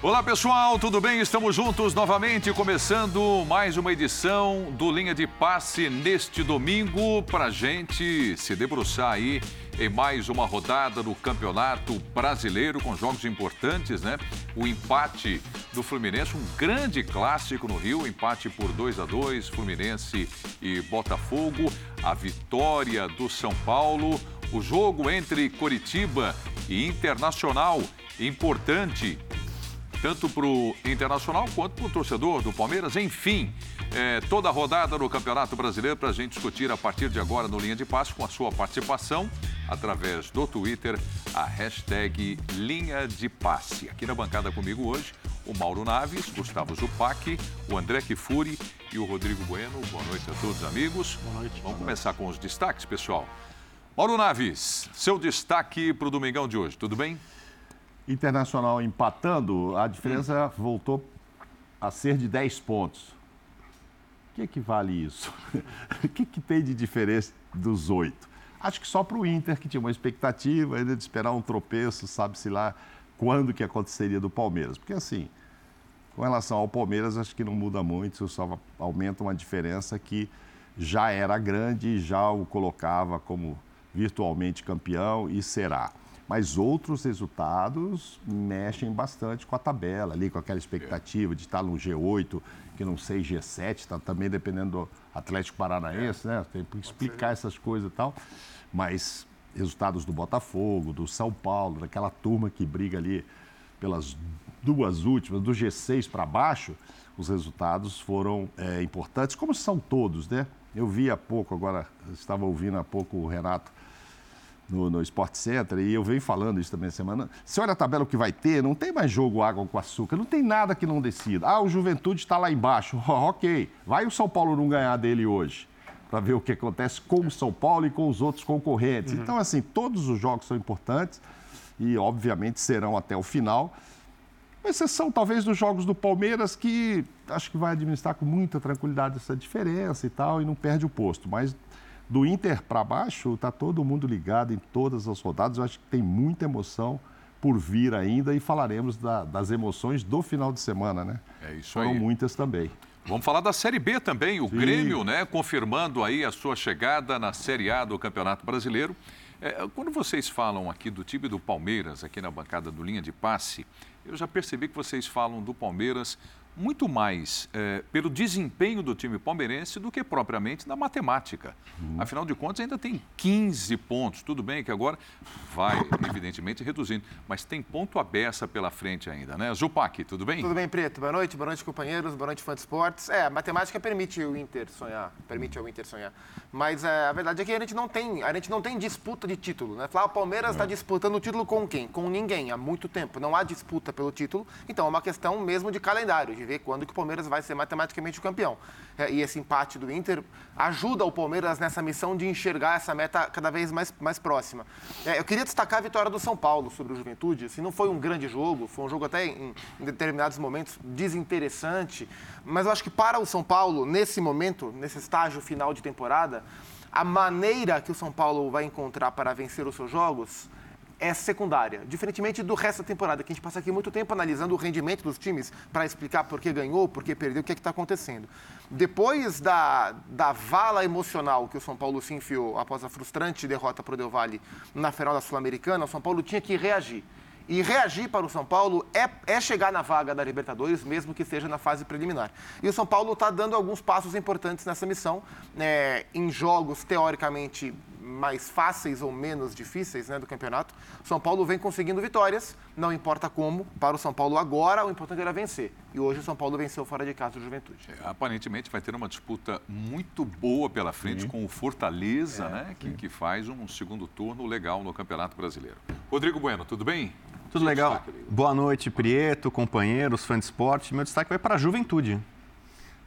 Olá pessoal, tudo bem? Estamos juntos novamente, começando mais uma edição do Linha de Passe neste domingo, para gente se debruçar aí em mais uma rodada do Campeonato Brasileiro com jogos importantes, né? O empate do Fluminense, um grande clássico no Rio, empate por 2 a 2 Fluminense e Botafogo, a vitória do São Paulo, o jogo entre Coritiba e Internacional, importante tanto para o Internacional quanto para o torcedor do Palmeiras. Enfim, é, toda a rodada no Campeonato Brasileiro para a gente discutir a partir de agora no Linha de Passo com a sua participação através do Twitter, a hashtag Linha de Passe. Aqui na bancada comigo hoje, o Mauro Naves, Gustavo Zupac, o André Kifuri e o Rodrigo Bueno. Boa noite a todos, amigos. Boa noite. Vamos começar com os destaques, pessoal. Mauro Naves, seu destaque para o Domingão de hoje, tudo bem? Internacional empatando, a diferença voltou a ser de 10 pontos. O que equivale isso? o que, que tem de diferença dos oito? Acho que só para o Inter, que tinha uma expectativa ainda de esperar um tropeço, sabe-se lá quando que aconteceria do Palmeiras. Porque assim, com relação ao Palmeiras, acho que não muda muito, só aumenta uma diferença que já era grande e já o colocava como virtualmente campeão e será mas outros resultados mexem bastante com a tabela, ali com aquela expectativa de estar no G8, que não sei, G7, tá também dependendo do Atlético Paranaense, né? Tem que explicar essas coisas e tal. Mas resultados do Botafogo, do São Paulo, daquela turma que briga ali pelas duas últimas, do G6 para baixo, os resultados foram é, importantes, como são todos, né? Eu vi há pouco, agora estava ouvindo há pouco o Renato no, no Sport Center, e eu venho falando isso também semana. Você olha a tabela que vai ter, não tem mais jogo água com açúcar, não tem nada que não decida. Ah, o Juventude está lá embaixo. Oh, ok, vai o São Paulo não ganhar dele hoje, para ver o que acontece com o São Paulo e com os outros concorrentes. Uhum. Então, assim, todos os jogos são importantes e, obviamente, serão até o final. exceção, talvez, dos jogos do Palmeiras, que acho que vai administrar com muita tranquilidade essa diferença e tal, e não perde o posto. Mas do Inter para baixo, está todo mundo ligado em todas as rodadas. Eu acho que tem muita emoção por vir ainda e falaremos da, das emoções do final de semana, né? É isso Foram aí. Foram muitas também. Vamos falar da Série B também, o Sim. Grêmio, né, confirmando aí a sua chegada na Série A do Campeonato Brasileiro. É, quando vocês falam aqui do time do Palmeiras, aqui na bancada do Linha de Passe, eu já percebi que vocês falam do Palmeiras muito mais é, pelo desempenho do time palmeirense do que propriamente na matemática. Uhum. Afinal de contas, ainda tem 15 pontos. Tudo bem que agora vai, evidentemente, reduzindo, mas tem ponto a beça pela frente ainda, né? Zupac, tudo bem? Tudo bem, Preto. Boa noite, boa noite, companheiros, boa noite, fã de esportes. É, a matemática permite o Inter sonhar, permite o Inter sonhar. Mas é, a verdade é que a gente não tem, a gente não tem disputa de título, né? Falar, o Palmeiras está disputando o título com quem? Com ninguém, há muito tempo. Não há disputa pelo título, então é uma questão mesmo de calendário, de ver quando que o Palmeiras vai ser matematicamente o campeão. É, e esse empate do Inter ajuda o Palmeiras nessa missão de enxergar essa meta cada vez mais, mais próxima. É, eu queria destacar a vitória do São Paulo sobre o Juventude. Assim, não foi um grande jogo, foi um jogo até em, em determinados momentos desinteressante, mas eu acho que para o São Paulo, nesse momento, nesse estágio final de temporada, a maneira que o São Paulo vai encontrar para vencer os seus jogos é secundária, diferentemente do resto da temporada, que a gente passa aqui muito tempo analisando o rendimento dos times para explicar por que ganhou, por que perdeu, o que é está acontecendo. Depois da, da vala emocional que o São Paulo se enfiou após a frustrante derrota para o Del Valle na final da Sul-Americana, o São Paulo tinha que reagir. E reagir para o São Paulo é, é chegar na vaga da Libertadores, mesmo que seja na fase preliminar. E o São Paulo está dando alguns passos importantes nessa missão, é, em jogos teoricamente mais fáceis ou menos difíceis né, do campeonato. São Paulo vem conseguindo vitórias, não importa como, para o São Paulo agora, o importante era vencer. E hoje o São Paulo venceu fora de casa do Juventude. É, aparentemente vai ter uma disputa muito boa pela frente Sim. com o Fortaleza, é, né, que, que faz um segundo turno legal no Campeonato Brasileiro. Rodrigo Bueno, tudo bem? Tudo legal. Boa noite, Prieto, companheiros, fãs de esporte. Meu destaque vai para a Juventude.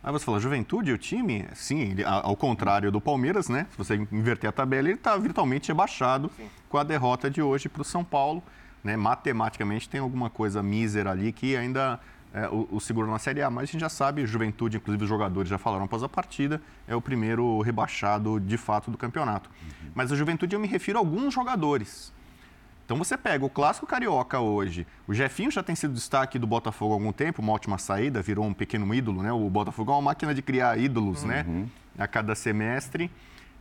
Aí você fala, Juventude, o time, sim, ele, ao contrário do Palmeiras, né? Se você inverter a tabela, ele está virtualmente rebaixado sim. com a derrota de hoje para o São Paulo. Né? Matematicamente tem alguma coisa mísera ali que ainda é, o, o, seguro na Série A. Mas a gente já sabe, Juventude, inclusive os jogadores já falaram após a partida, é o primeiro rebaixado de fato do campeonato. Uhum. Mas a Juventude eu me refiro a alguns jogadores. Então você pega o clássico carioca hoje. O Jefinho já tem sido destaque do Botafogo há algum tempo, uma ótima saída, virou um pequeno ídolo, né? O Botafogo é uma máquina de criar ídolos, né? uhum. né? A cada semestre.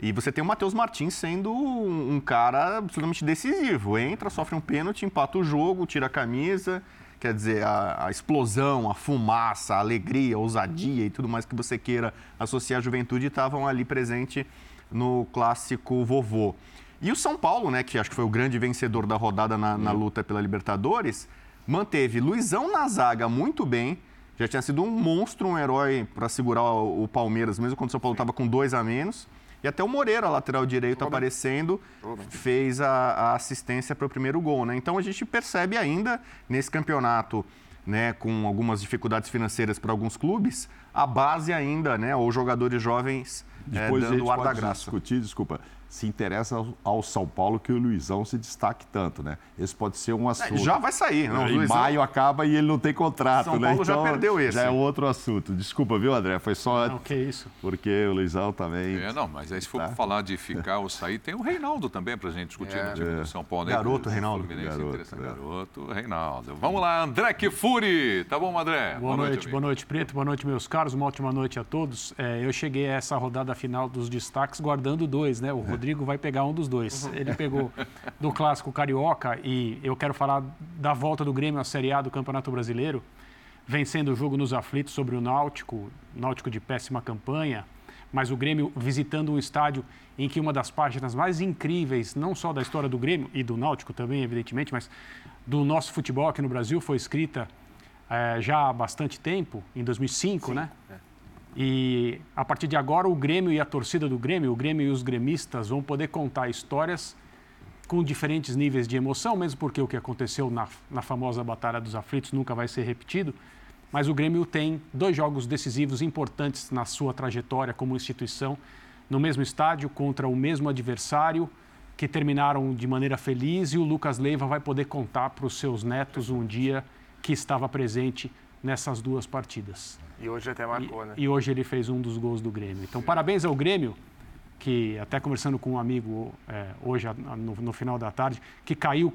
E você tem o Matheus Martins sendo um, um cara absolutamente decisivo. Entra, sofre um pênalti, empata o jogo, tira a camisa. Quer dizer, a, a, explosão, a fumaça, a alegria, a ousadia e tudo mais que você queira associar à juventude estavam ali presente no clássico vovô. E o São Paulo, né, que acho que foi o grande vencedor da rodada na, na luta pela Libertadores, manteve Luizão na zaga muito bem. Já tinha sido um monstro, um herói para segurar o, o Palmeiras, mesmo quando o São Paulo estava com dois a menos. E até o Moreira, lateral direito, Robin. aparecendo, Robin. fez a, a assistência para o primeiro gol. Né? Então a gente percebe ainda nesse campeonato, né, com algumas dificuldades financeiras para alguns clubes, a base ainda, né, ou jogadores jovens Depois é, dando o ar da graça. discutir, desculpa, se interessa ao São Paulo que o Luizão se destaque tanto, né? Esse pode ser um assunto. já vai sair, não? Em Luizão... maio acaba e ele não tem contrato, São né? Paulo então, já perdeu esse. Já é outro assunto. Desculpa, viu, André? Foi só. Não, que isso. Porque o Luizão também. É, não, mas aí se for tá. falar de ficar ou sair, tem o Reinaldo também pra gente discutir é. no time do São Paulo, né? Garoto, Reinaldo. Garoto, é. garoto, Reinaldo. Vamos lá, André Kifuri. Tá bom, André? Boa, boa noite, noite boa noite, Preto. Boa noite, meus caros. Uma ótima noite a todos. É, eu cheguei a essa rodada final dos destaques guardando dois, né? O Rodrigo vai pegar um dos dois. Uhum. Ele pegou do clássico carioca e eu quero falar da volta do Grêmio à Série A do Campeonato Brasileiro, vencendo o jogo nos aflitos sobre o Náutico, Náutico de péssima campanha, mas o Grêmio visitando um estádio em que uma das páginas mais incríveis, não só da história do Grêmio e do Náutico também, evidentemente, mas do nosso futebol aqui no Brasil, foi escrita é, já há bastante tempo, em 2005, Sim, né? É. E a partir de agora, o Grêmio e a torcida do Grêmio, o Grêmio e os gremistas vão poder contar histórias com diferentes níveis de emoção, mesmo porque o que aconteceu na, na famosa Batalha dos Aflitos nunca vai ser repetido. Mas o Grêmio tem dois jogos decisivos importantes na sua trajetória como instituição, no mesmo estádio, contra o mesmo adversário, que terminaram de maneira feliz, e o Lucas Leiva vai poder contar para os seus netos um dia que estava presente nessas duas partidas. E hoje até marcou, e, né? E hoje ele fez um dos gols do Grêmio. Então, parabéns ao Grêmio, que até conversando com um amigo é, hoje, no, no, final da tarde, que caiu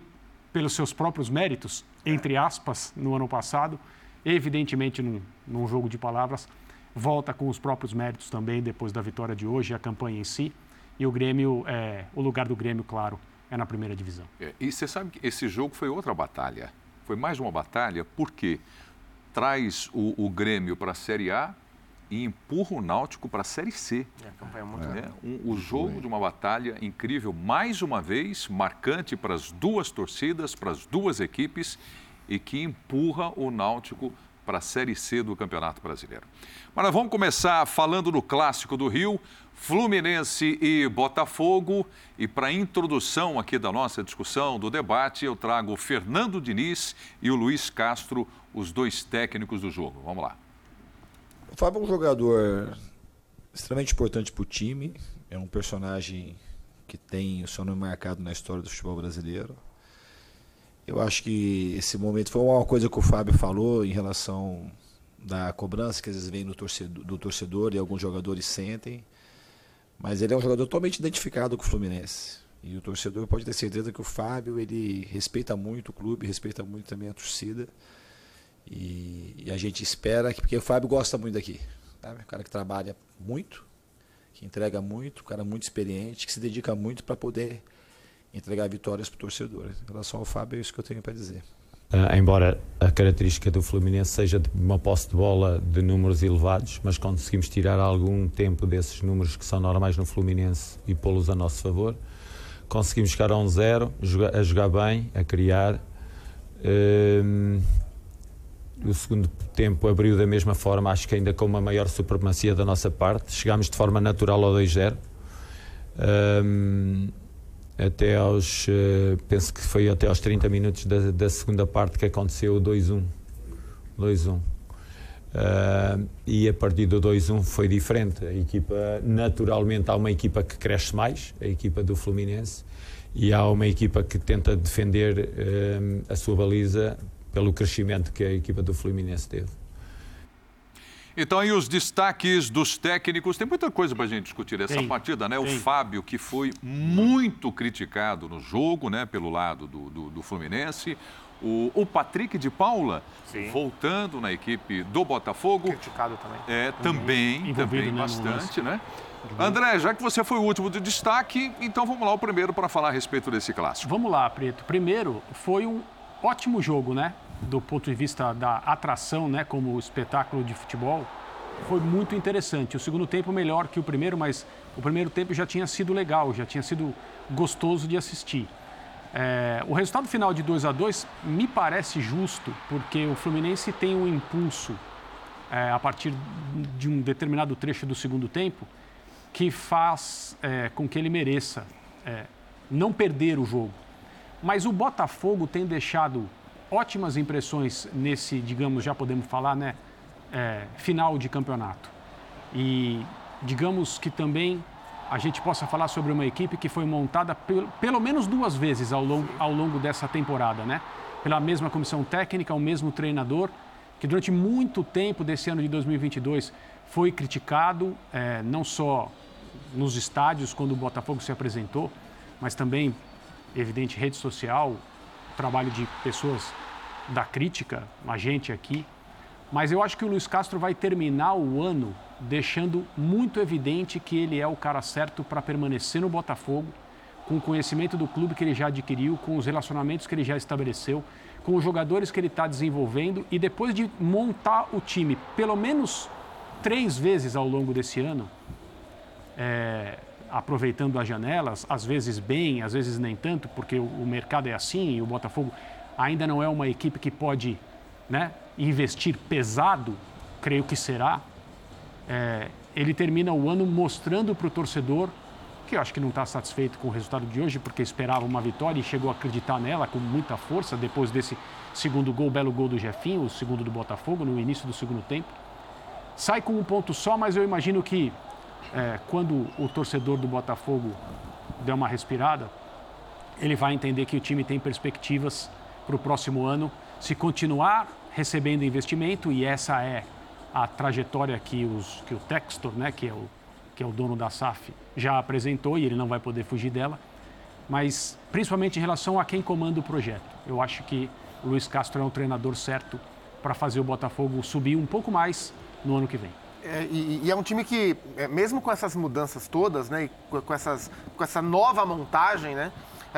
pelos seus próprios méritos, entre aspas, no ano passado, evidentemente num, num jogo de palavras, volta com os próprios méritos também depois da vitória de hoje, a campanha em si. E o Grêmio, é, o lugar do Grêmio, claro, é na primeira divisão. É, e você sabe que esse jogo foi outra batalha. Foi mais uma batalha, por quê? Traz o, o Grêmio para a Série A e empurra o Náutico para a Série C. É, campanha muito é, um, O jogo de uma batalha incrível, mais uma vez, marcante para as duas torcidas, para as duas equipes e que empurra o Náutico para a Série C do Campeonato Brasileiro. Mas nós vamos começar falando do Clássico do Rio, Fluminense e Botafogo. E para introdução aqui da nossa discussão, do debate, eu trago o Fernando Diniz e o Luiz Castro, os dois técnicos do jogo. Vamos lá. O Fábio é um jogador extremamente importante para o time. É um personagem que tem o seu nome marcado na história do futebol brasileiro. Eu acho que esse momento foi uma coisa que o Fábio falou em relação da cobrança que às vezes vem no torcedor, do torcedor e alguns jogadores sentem. Mas ele é um jogador totalmente identificado com o Fluminense. E o torcedor pode ter certeza que o Fábio ele respeita muito o clube, respeita muito também a torcida. E, e a gente espera que, porque o Fábio gosta muito daqui. Sabe? Um cara que trabalha muito, que entrega muito, um cara muito experiente, que se dedica muito para poder entregar vitórias para o torcedor. Em relação ao Fábio, é isso que eu tenho para dizer. Uh, embora a característica do Fluminense seja de uma posse de bola de números elevados, mas conseguimos tirar algum tempo desses números que são normais no Fluminense e pô-los a nosso favor. Conseguimos chegar a um zero, a jogar bem, a criar. Uh, o segundo tempo abriu da mesma forma, acho que ainda com uma maior supremacia da nossa parte. Chegámos de forma natural ao 2-0 até aos, uh, penso que foi até aos 30 minutos da, da segunda parte que aconteceu o 2-1. 2-1. Uh, e a partir do 2-1 foi diferente. A equipa, naturalmente, há uma equipa que cresce mais, a equipa do Fluminense, e há uma equipa que tenta defender uh, a sua baliza pelo crescimento que a equipa do Fluminense teve. Então, e os destaques dos técnicos? Tem muita coisa para a gente discutir essa Tem, partida, né? O tem. Fábio, que foi muito criticado no jogo, né? Pelo lado do, do, do Fluminense. O, o Patrick de Paula, Sim. voltando na equipe do Botafogo. Criticado também. É, também, Envolvido, também né, bastante, né? André, já que você foi o último de destaque, então vamos lá o primeiro para falar a respeito desse clássico. Vamos lá, Preto. Primeiro, foi um ótimo jogo, né? Do ponto de vista da atração, né? Como espetáculo de futebol. Foi muito interessante. O segundo tempo melhor que o primeiro, mas o primeiro tempo já tinha sido legal, já tinha sido gostoso de assistir. É, o resultado final de 2 a 2 me parece justo, porque o Fluminense tem um impulso é, a partir de um determinado trecho do segundo tempo que faz é, com que ele mereça é, não perder o jogo. Mas o Botafogo tem deixado ótimas impressões nesse, digamos, já podemos falar, né, é, final de campeonato. E digamos que também a gente possa falar sobre uma equipe que foi montada pel- pelo menos duas vezes ao longo, ao longo dessa temporada, né? Pela mesma comissão técnica, o mesmo treinador, que durante muito tempo desse ano de 2022 foi criticado, eh, não só nos estádios quando o Botafogo se apresentou, mas também, evidente, rede social, trabalho de pessoas da crítica, a gente aqui. Mas eu acho que o Luiz Castro vai terminar o ano deixando muito evidente que ele é o cara certo para permanecer no Botafogo, com o conhecimento do clube que ele já adquiriu, com os relacionamentos que ele já estabeleceu, com os jogadores que ele está desenvolvendo e depois de montar o time pelo menos três vezes ao longo desse ano, é, aproveitando as janelas, às vezes bem, às vezes nem tanto, porque o, o mercado é assim e o Botafogo ainda não é uma equipe que pode né, investir pesado, creio que será. É, ele termina o ano mostrando para o torcedor que eu acho que não está satisfeito com o resultado de hoje, porque esperava uma vitória e chegou a acreditar nela com muita força depois desse segundo gol, belo gol do Jefinho, o segundo do Botafogo, no início do segundo tempo. Sai com um ponto só, mas eu imagino que é, quando o torcedor do Botafogo der uma respirada, ele vai entender que o time tem perspectivas para o próximo ano. Se continuar recebendo investimento, e essa é a trajetória que, os, que o Textor, né, que, é o, que é o dono da SAF, já apresentou e ele não vai poder fugir dela, mas principalmente em relação a quem comanda o projeto. Eu acho que o Luiz Castro é um treinador certo para fazer o Botafogo subir um pouco mais no ano que vem. É, e, e é um time que, é, mesmo com essas mudanças todas, né, com essas, com essa nova montagem, né,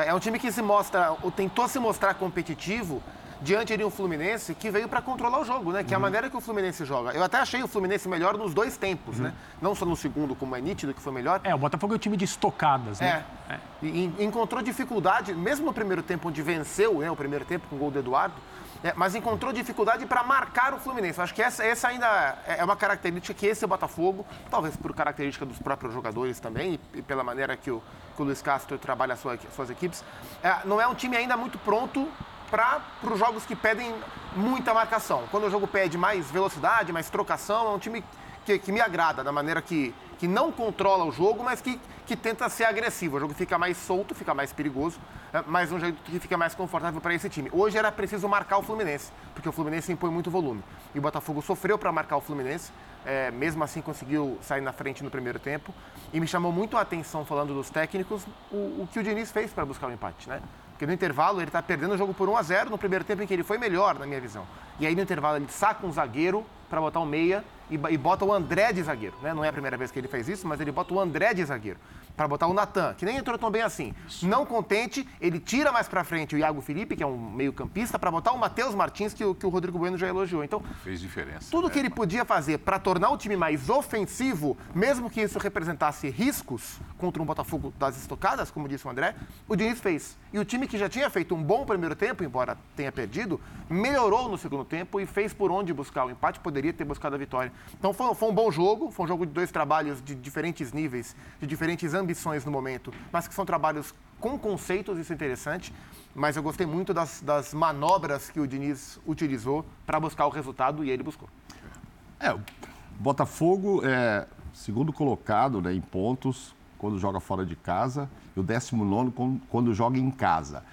é um time que se mostra, ou tentou se mostrar competitivo diante de um Fluminense que veio para controlar o jogo, né? Que é a maneira que o Fluminense joga. Eu até achei o Fluminense melhor nos dois tempos, né? Não só no segundo, como é nítido que foi melhor. É, o Botafogo é um time de estocadas, né? É. E, e encontrou dificuldade, mesmo no primeiro tempo, onde venceu né, o primeiro tempo com o gol do Eduardo, é, mas encontrou dificuldade para marcar o Fluminense. Acho que essa, essa ainda é uma característica que esse Botafogo, talvez por característica dos próprios jogadores também, e, e pela maneira que o, que o Luiz Castro trabalha as sua, suas equipes, é, não é um time ainda muito pronto para os jogos que pedem muita marcação. Quando o jogo pede mais velocidade, mais trocação, é um time que, que me agrada, da maneira que, que não controla o jogo, mas que, que tenta ser agressivo. O jogo fica mais solto, fica mais perigoso, é, mas um jeito que fica mais confortável para esse time. Hoje era preciso marcar o Fluminense, porque o Fluminense impõe muito volume. E o Botafogo sofreu para marcar o Fluminense, é, mesmo assim conseguiu sair na frente no primeiro tempo. E me chamou muito a atenção, falando dos técnicos, o, o que o Diniz fez para buscar o empate, né? Porque no intervalo ele está perdendo o jogo por 1 a 0 no primeiro tempo em que ele foi melhor, na minha visão. E aí no intervalo ele saca um zagueiro para botar um meia e, e, bota o André de zagueiro. Né? Não é a primeira vez que ele fez isso, mas ele bota o André de zagueiro. Para botar o Natan, que nem entrou tão bem assim. Não contente, ele tira mais para frente o Iago Felipe, que é um meio-campista, para botar o Matheus Martins, que, o- que o Rodrigo Bueno já elogiou. Então, Fez diferença. tudo né? que ele podia fazer para tornar o time mais ofensivo, mesmo que isso representasse riscos contra um Botafogo das estocadas, como disse o André, o Diniz fez. E o time que já tinha feito um bom primeiro tempo, embora tenha perdido, melhorou no segundo tempo e fez por onde buscar o empate, poderia ter buscado a vitória. Então foi, foi um bom jogo, foi um jogo de dois trabalhos de diferentes níveis, de diferentes ambições no momento, mas que são trabalhos com conceitos, isso é interessante. Mas eu gostei muito das, das manobras que o Diniz utilizou para buscar o resultado e ele buscou. É, o Botafogo é segundo colocado né, em pontos quando joga fora de casa e o 19 quando, quando joga em casa.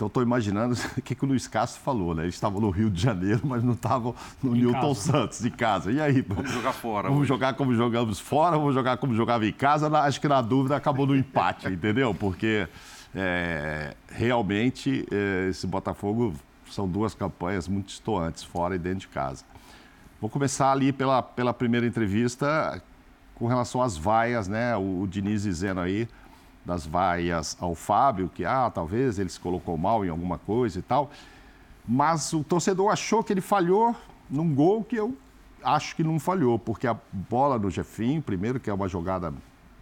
Então estou imaginando o que, que o Luiz Castro falou, né? Eles estavam no Rio de Janeiro, mas não estavam no Em Newton casa. Santos, de casa. E aí? Vamos jogar fora. Vamos hoje. jogar como jogamos fora, vamos jogar como jogava em casa. Na- Acho que na dúvida acabou no empate, entendeu? Porque é, realmente é, esse Botafogo são duas campanhas muito distantes, fora e dentro de casa. Vou começar ali pela, pela primeira entrevista com relação às vaias, né? O, o Diniz dizendo aí das vaias ao Fábio, que ah, talvez ele se colocou mal em alguma coisa e tal. Mas o torcedor achou que ele falhou num gol que eu acho que não falhou, porque a bola do Jefinho, primeiro, que é uma jogada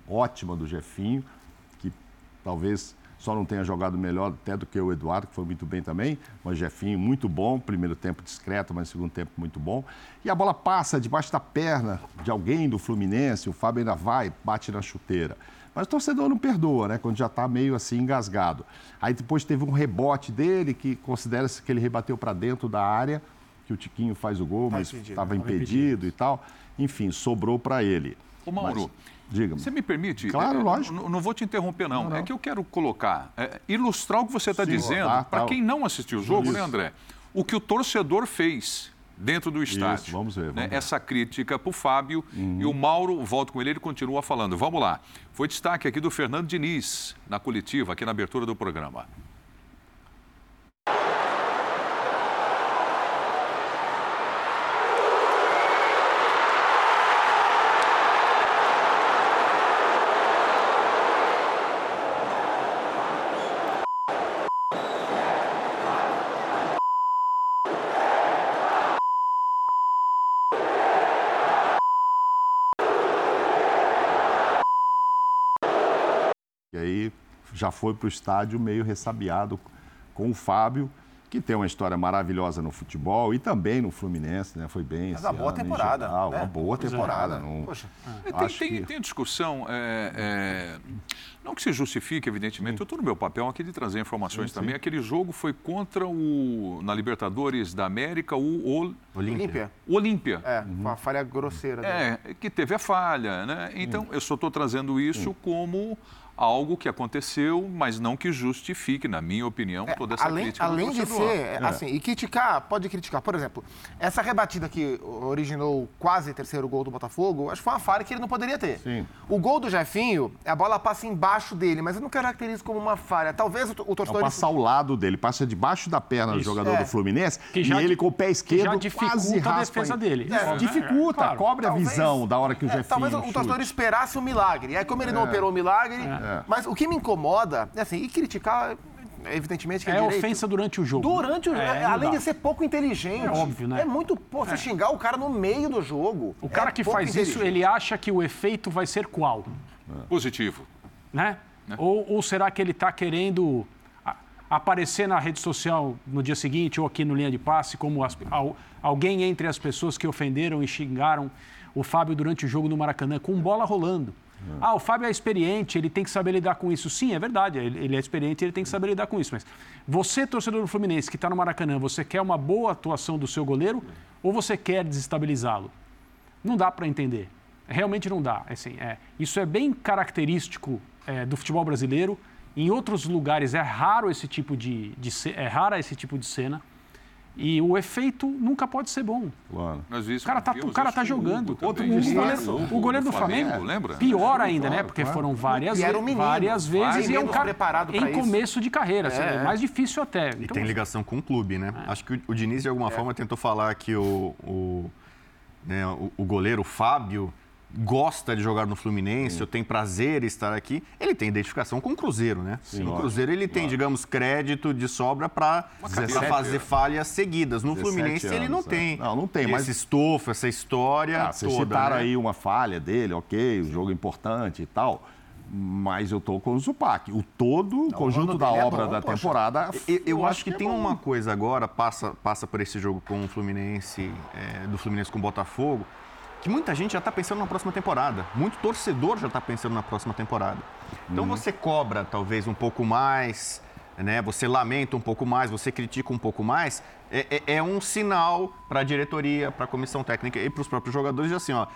ótima do Jefinho, que talvez só não tenha jogado melhor até do que o Eduardo, que foi muito bem também, mas Jefinho muito bom, primeiro tempo discreto, mas segundo tempo muito bom. E a bola passa debaixo da perna de alguém do Fluminense, o Fábio ainda vai, bate na chuteira. Mas o torcedor não perdoa, né? Quando já está meio assim engasgado. Aí depois teve um rebote dele, que considera-se que ele rebateu para dentro da área, que o Tiquinho faz o gol, mas impedido, estava tava impedido e tal. Enfim, sobrou para ele. Ô, Mauro, Mas, diga-me. Você me permite? Claro, É, lógico. Não, não vou te interromper, não. Não, não. É que eu quero colocar, é, ilustrar o que você está dizendo, tá, para tá. quem não assistiu o jogo, Isso. né, André? O que o torcedor fez dentro do estádio. vamos ver, né? vamos ver. Uhum. Essa crítica para o Fábio. E o Mauro, volto com ele, ele continua falando. Vamos lá. Foi destaque aqui do Fernando Diniz, na coletiva, aqui na abertura do programa. E aí já foi para o estádio meio ressabiado com o Fábio, que tem uma história maravilhosa no futebol e também no Fluminense, né? Foi bem. Mas esse uma boa ano, temporada, geral, né? Uma boa temporada. Não, Poxa. É, Tem, acho tem- que- tem discussão, é, é, não que se justifique, evidentemente, eu estou no meu papel aqui de trazer informações também. Aquele jogo foi contra o, na Libertadores da América, o, o Olímpia. Olímpia. É, uma falha grosseira. dele. É, que teve a falha, né? Então, eu só estou trazendo isso como algo que aconteceu, mas não que justifique, na minha opinião, É, toda essa além, crítica do além de ser, assim, e criticar, pode criticar. Por exemplo, essa rebatida que originou quase terceiro gol do Botafogo, acho que foi uma falha que ele não poderia ter. Sim. O gol do Jefinho, a bola passa embaixo dele, mas eu não caracterizo como uma falha. Talvez o, o Não torcedor... passa ao lado dele, passa debaixo da perna do Isso. jogador É. do Fluminense Que já- e ele com o pé que esquerdo já quase dificulta a raspa defesa em- dele. É, né? dificulta, É, claro. cobre a Talvez- visão da hora que o É, Jefinho talvez o, o torcedor esperasse um milagre. E aí, como ele não operou o milagre. É. Mas o que me incomoda, é assim, e criticar, evidentemente, que é, É direito. ofensa durante o jogo. Durante o jogo, É, além de ser pouco inteligente. É óbvio, né? É muito. Pô, você xingar o cara no meio do jogo. O cara é que pouco faz isso, ele acha que o efeito vai ser qual? Positivo. né? Ou, ou será que ele está querendo aparecer na rede social no dia seguinte ou aqui no linha de passe como as- al- alguém entre as pessoas que ofenderam e xingaram o Fábio durante o jogo no Maracanã com bola rolando? Ah, o Fábio é experiente, ele tem que saber lidar com isso. Sim, é verdade, ele, ele é experiente, ele tem que saber lidar com isso. Mas você, torcedor do Fluminense, que está no Maracanã, você quer uma boa atuação do seu goleiro ou você quer desestabilizá-lo? Não dá para entender. Realmente não dá. Assim, é, isso é bem característico é, do futebol brasileiro. Em outros lugares é raro esse tipo de, de é rara esse tipo de cena. E o efeito nunca pode ser bom. Claro. O cara tá, o cara tá jogando. Hugo Outro, o, goleiro, Hugo o goleiro do Flamengo, Flamengo, lembra? pior ainda, né? Porque claro. foram várias, E um menino, várias vezes e é um cara preparado em isso. começo de carreira. assim, É, é é. mais difícil até. E Então, tem ligação com o clube, né? Acho que o, o Diniz, de alguma forma, tentou falar que o, o, né, o, o goleiro Fábio gosta de jogar no Fluminense, ou tem prazer em estar aqui. Ele tem identificação com o Cruzeiro, né? no lógico, Cruzeiro ele tem, digamos, crédito de sobra para fazer falhas seguidas. No 17 Fluminense ele não anos, é. tem. Não, não tem, mas- Esse estofo, essa história Ah, toda. citaram né? aí uma falha dele, ok, o jogo importante e tal. Mas eu tô com o Zupac. O todo, o conjunto da é obra bom, da poxa. temporada. Eu, eu acho que, é tem bom. uma coisa agora, passa, passa por esse jogo com o Fluminense, é, do Fluminense com o Botafogo, que muita gente já está pensando na próxima temporada. Muito torcedor já está pensando na próxima temporada. Então Uhum. você cobra talvez um pouco mais, né? Você lamenta um pouco mais, você critica um pouco mais. É, é- é um sinal para a diretoria, para a comissão técnica e para os próprios jogadores de assim, ó.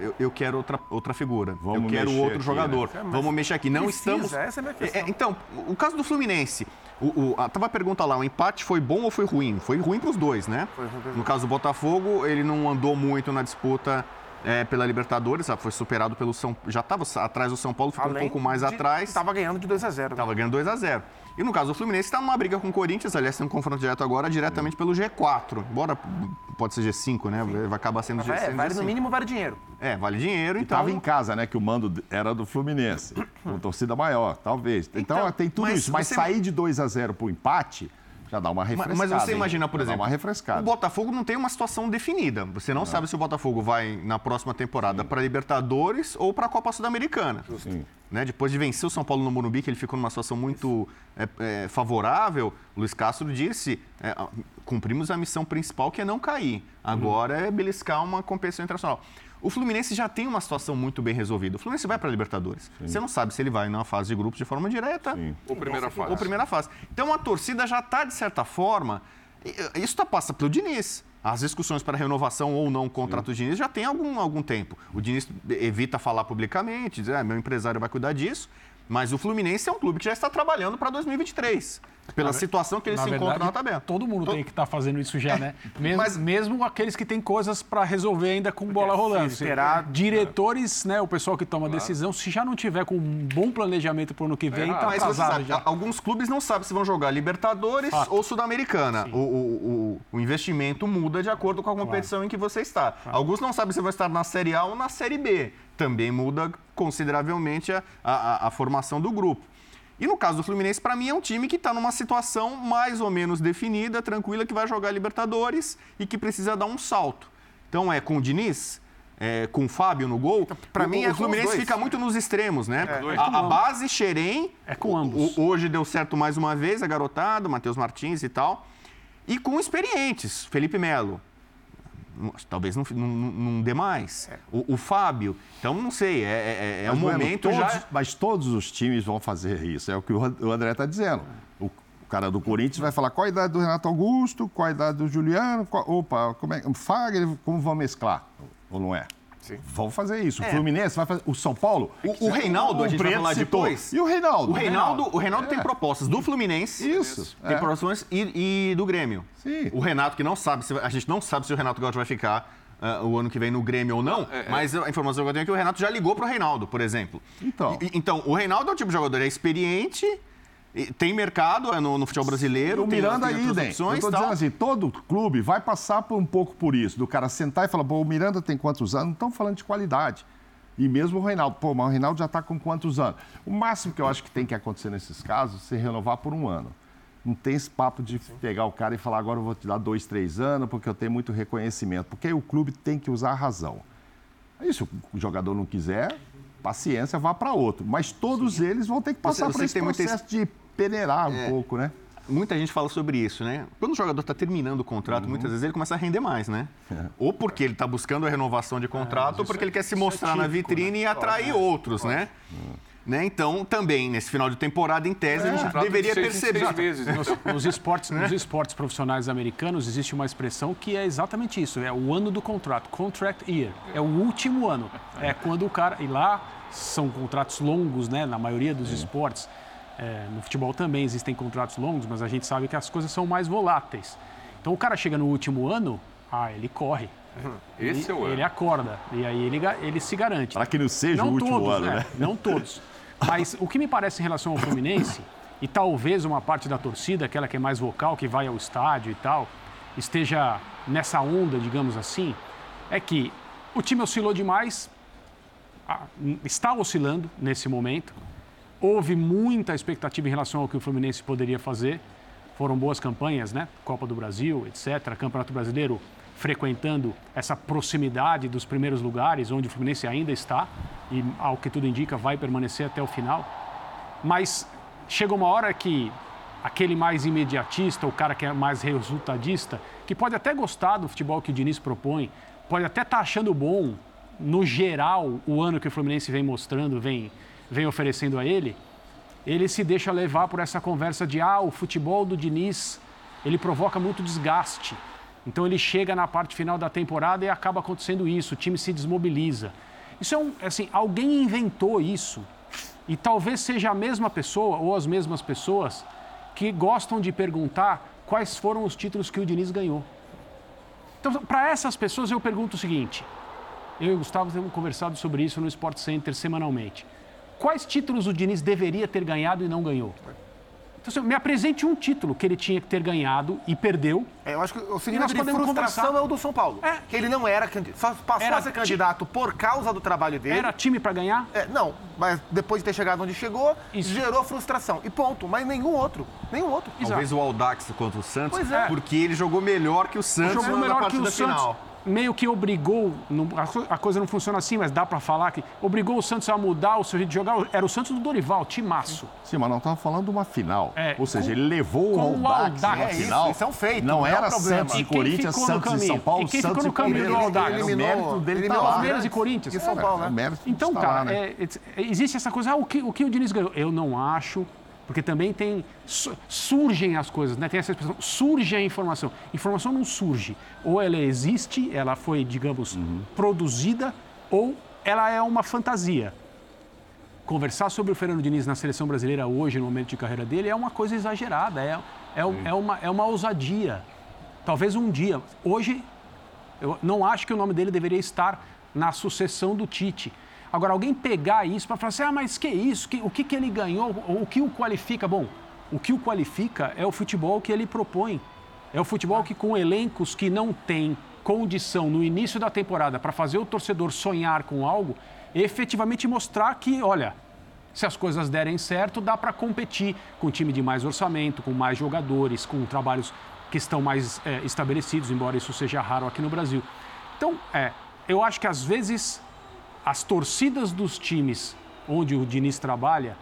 Eu, eu quero outra, outra figura. Vamos eu quero outro aqui, jogador. né? Vamos mexer aqui. Não Precisa, estamos. essa é a minha questão. É, então, o caso do Fluminense. O, o, a, tava a pergunta lá, o empate foi bom ou foi ruim? Foi ruim para os dois, né? Foi no caso do Botafogo, ele não andou muito na disputa é, pela Libertadores, sabe? foi superado pelo São Já estava atrás do São Paulo, ficou um Além pouco mais de- atrás. Tava ganhando de 2 a 0 Tava ganhando 2 a 0 E no caso do Fluminense, está numa briga com o Corinthians, aliás, tem um confronto direto agora, diretamente pelo G4. Embora pode ser G5, né? Vai acabar sendo G5. É, vale no mínimo, vale dinheiro. É, vale dinheiro, E então. estava em casa, né? Que o mando era do Fluminense. Com torcida maior, talvez. Então, Então, tem tudo mas isso. Mas você- sair de 2 a 0 pro empate já dá uma Ma- refrescada. Mas você hein? imagina, por exemplo, Dá uma refrescada. o Botafogo não tem uma situação definida. Você não, sabe se o Botafogo vai na próxima temporada para Libertadores ou para a Copa Sul-Americana. Né? Depois de vencer o São Paulo no Morumbi, que ele ficou numa situação muito é, é, favorável, Luiz Castro disse: é, ah, cumprimos a missão principal que é não cair. Agora é beliscar uma competição internacional. O Fluminense já tem uma situação muito bem resolvida. O Fluminense vai para a Libertadores. Você não sabe se ele vai na fase de grupos de forma direta Sim. Ou primeira fase. ou primeira fase. Então a torcida já está, de certa forma. Isso tá, passa pelo Diniz. As discussões para renovação ou não contrato do Diniz já tem algum, algum tempo. O Diniz evita falar publicamente, dizer, ah, meu empresário vai cuidar disso. Mas o Fluminense é um clube que já está trabalhando para 2023. Pela situação que ele se verdade, encontra na tabela. Todo mundo tem que estar fazendo isso já, né? Mesmo, mas- mesmo aqueles que têm coisas para resolver ainda com bola rolando. esperar- Diretores, né? O pessoal que toma decisão, se já não tiver com um bom planejamento para o ano que vem, errado. tá Mas sabe, já. alguns clubes não sabem se vão jogar Libertadores Fato. ou Sul-Americana. O, o- o- o investimento muda de acordo com a competição em que você está. Alguns não sabem se vão estar na Série A ou na Série B. Também muda consideravelmente a, a- a formação do grupo. E no caso do Fluminense, para mim, é um time que está numa situação mais ou menos definida, tranquila, que vai jogar Libertadores e que precisa dar um salto. Então é com o Diniz, é, com o Fábio no gol. pra o, mim, é o Fluminense fica muito nos extremos, né? dois. A, a base Xerém. É com ambos. o- hoje deu certo mais uma vez, a garotada, Matheus Martins e tal. E com experientes, Felipe Melo. Talvez não, não, não dê mais. O, o Fábio. Então, não sei. É, é, é um Mas, Bueno, momento todos, já. Mas todos os times vão fazer isso. É o que o André está dizendo. O cara do Corinthians vai falar qual a idade do Renato Augusto, qual a idade do Juliano, qual- opa, como é, o Fagner, como vão mesclar? Ou não é? Sim. Vão fazer isso. O Fluminense vai fazer. O São Paulo. O, o Reinaldo, a gente vai falar citou. depois. E o Reinaldo? O Reinaldo, o Reinaldo tem É. propostas do Fluminense. Isso, Tem é. propostas e, e do Grêmio. Sim. O Renato, que não sabe, se, a gente não sabe se o Renato Gaúcho vai ficar ah, o ano que vem no Grêmio ou não, é, é. mas a informação que eu tenho é que o Renato já ligou pro Reinaldo, por exemplo. Então. E- então, o Reinaldo é o tipo de jogador, é experiente, tem mercado é no, no futebol brasileiro, O tem, Miranda tem outras idem. Eu opções tô tal. dizendo assim, todo clube vai passar por um pouco por isso, do cara sentar e falar, pô, o Miranda tem quantos anos? Não estão falando de qualidade. E mesmo o Reinaldo, pô, mas o Reinaldo já está com quantos anos? O máximo que eu acho que tem que acontecer nesses casos é se renovar por um ano. Não tem esse papo de pegar o cara e falar, agora eu vou te dar dois, três anos, porque eu tenho muito reconhecimento. Porque aí o clube tem que usar a razão. Aí, se o jogador não quiser, paciência, vá para outro. Mas todos eles vão ter que passar você por esse muita processo de peneirar um pouco, né? Muita gente fala sobre isso, né? Quando o jogador está terminando o contrato, Uhum. muitas vezes ele começa a render mais, né? É. Ou porque ele está buscando a renovação de contrato, ou porque ele quer se mostrar na vitrine e atrair outros, né? né? Então, também, nesse final de temporada, em tese, a gente de deveria seis perceber. seis meses. né? Nos, nos esportes, nos esportes profissionais americanos existe uma expressão que é exatamente isso, é o ano do contrato, contract year, é o último ano. É quando o cara e lá são contratos longos, né? Na maioria dos esportes, É, no futebol também existem contratos longos, mas a gente sabe que as coisas são mais voláteis. Então o cara chega no último ano, ah, ele corre. Esse ele, é o ano. ele acorda e aí ele, ele se garante. Para que não seja Não o último todos, ano, né? né? Não todos. Mas o que me parece em relação ao Fluminense, e talvez uma parte da torcida, aquela que é mais vocal, que vai ao estádio e tal, esteja nessa onda, digamos assim, é que o time oscilou demais, está oscilando nesse momento. Houve muita expectativa em relação ao que o Fluminense poderia fazer. Foram boas campanhas, né? Copa do Brasil, etc. Campeonato Brasileiro frequentando essa proximidade dos primeiros lugares, onde o Fluminense ainda está e, ao que tudo indica, vai permanecer até o final. Mas chega uma hora que aquele mais imediatista, o cara que é mais resultadista, que pode até gostar do futebol que o Diniz propõe, pode até estar achando bom, no geral, o ano que o Fluminense vem mostrando, vem, vem oferecendo a ele, ele se deixa levar por essa conversa de ah, o futebol do Diniz, ele provoca muito desgaste. Então ele chega na parte final da temporada e acaba acontecendo isso, o time se desmobiliza. Isso é um, assim, alguém inventou isso. E talvez seja a mesma pessoa ou as mesmas pessoas que gostam de perguntar quais foram os títulos que o Diniz ganhou. Então, para essas pessoas, eu pergunto o seguinte: eu e o Gustavo temos conversado sobre isso no Sport Center semanalmente. Quais títulos o Diniz deveria ter ganhado e não ganhou? Então, assim, me apresente um título que ele tinha que ter ganhado e perdeu. É, eu acho que o nós de frustração conversar. é o do São Paulo. É. Que ele não era candidato. Só passou Era a ser ti- candidato por causa do trabalho dele. Era time para ganhar? É, não, mas depois de ter chegado onde chegou, Isso. gerou frustração. E ponto. Mas nenhum outro. Nenhum outro. Talvez o Audax contra o Santos, Pois é. porque ele jogou melhor que o Santos jogou na melhor que partida o Santos. Meio que obrigou, não- a co- a coisa não funciona assim, mas dá para falar que obrigou o Santos a mudar o seu jeito de jogar. Era o Santos do Dorival, timaço. Sim, mas não estamos falando de uma final. É, Ou seja, com- ele levou o Audax. na É isso, final. isso é um feito, Não não é era problema. Santos e quem Corinthians, ficou no Santos e caminho? São Paulo, E quem Santos ficou e no caminho do Palmeiras. Audax? O Eliminou- mérito dele tá eliminou lá. Palmeiras né? e Corinthians. E São Paulo, né? O mérito Então, cara, lá, né? é, é, existe essa coisa, ah, o que, o que o Diniz ganhou? Eu não acho, porque também tem. su- surgem as coisas, né? Tem essa expressão, surge a informação. Informação não surge. Ou ela existe, ela foi, digamos, produzida, ou ela é uma fantasia. Conversar sobre o Fernando Diniz na seleção brasileira hoje, no momento de carreira dele, é uma coisa exagerada, é, é, é, uma, é uma ousadia. Talvez um dia. Hoje, eu não acho que o nome dele deveria estar na sucessão do Tite. Agora, alguém pegar isso para falar assim, ah, mas que isso? Que- o que, que ele ganhou? O que o qualifica? Bom, o que o qualifica é o futebol que ele propõe. É o futebol que, com elencos que não têm condição no início da temporada para fazer o torcedor sonhar com algo, efetivamente mostrar que, olha, se as coisas derem certo, dá para competir com time de mais orçamento, com mais jogadores, com trabalhos que estão mais é, estabelecidos, embora isso seja raro aqui no Brasil. Então, é, eu acho que às vezes as torcidas dos times onde o Diniz trabalha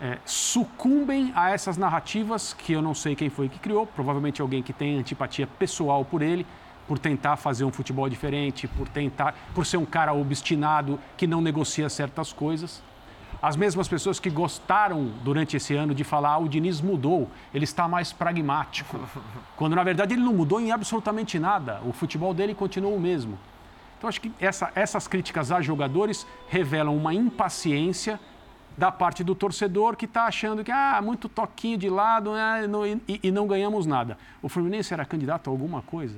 é, sucumbem a essas narrativas que eu não sei quem foi que criou, provavelmente alguém que tem antipatia pessoal por ele, por tentar fazer um futebol diferente, por tentar, por ser um cara obstinado que não negocia certas coisas. As mesmas pessoas que gostaram durante esse ano de falar, ah, o Diniz mudou, ele está mais pragmático. Quando na verdade ele não mudou em absolutamente nada, o futebol dele continuou o mesmo. Então acho que essa- essas críticas a jogadores revelam uma impaciência da parte do torcedor que está achando que ah, muito toquinho de lado né, não- e, e não ganhamos nada. O Fluminense era candidato a alguma coisa?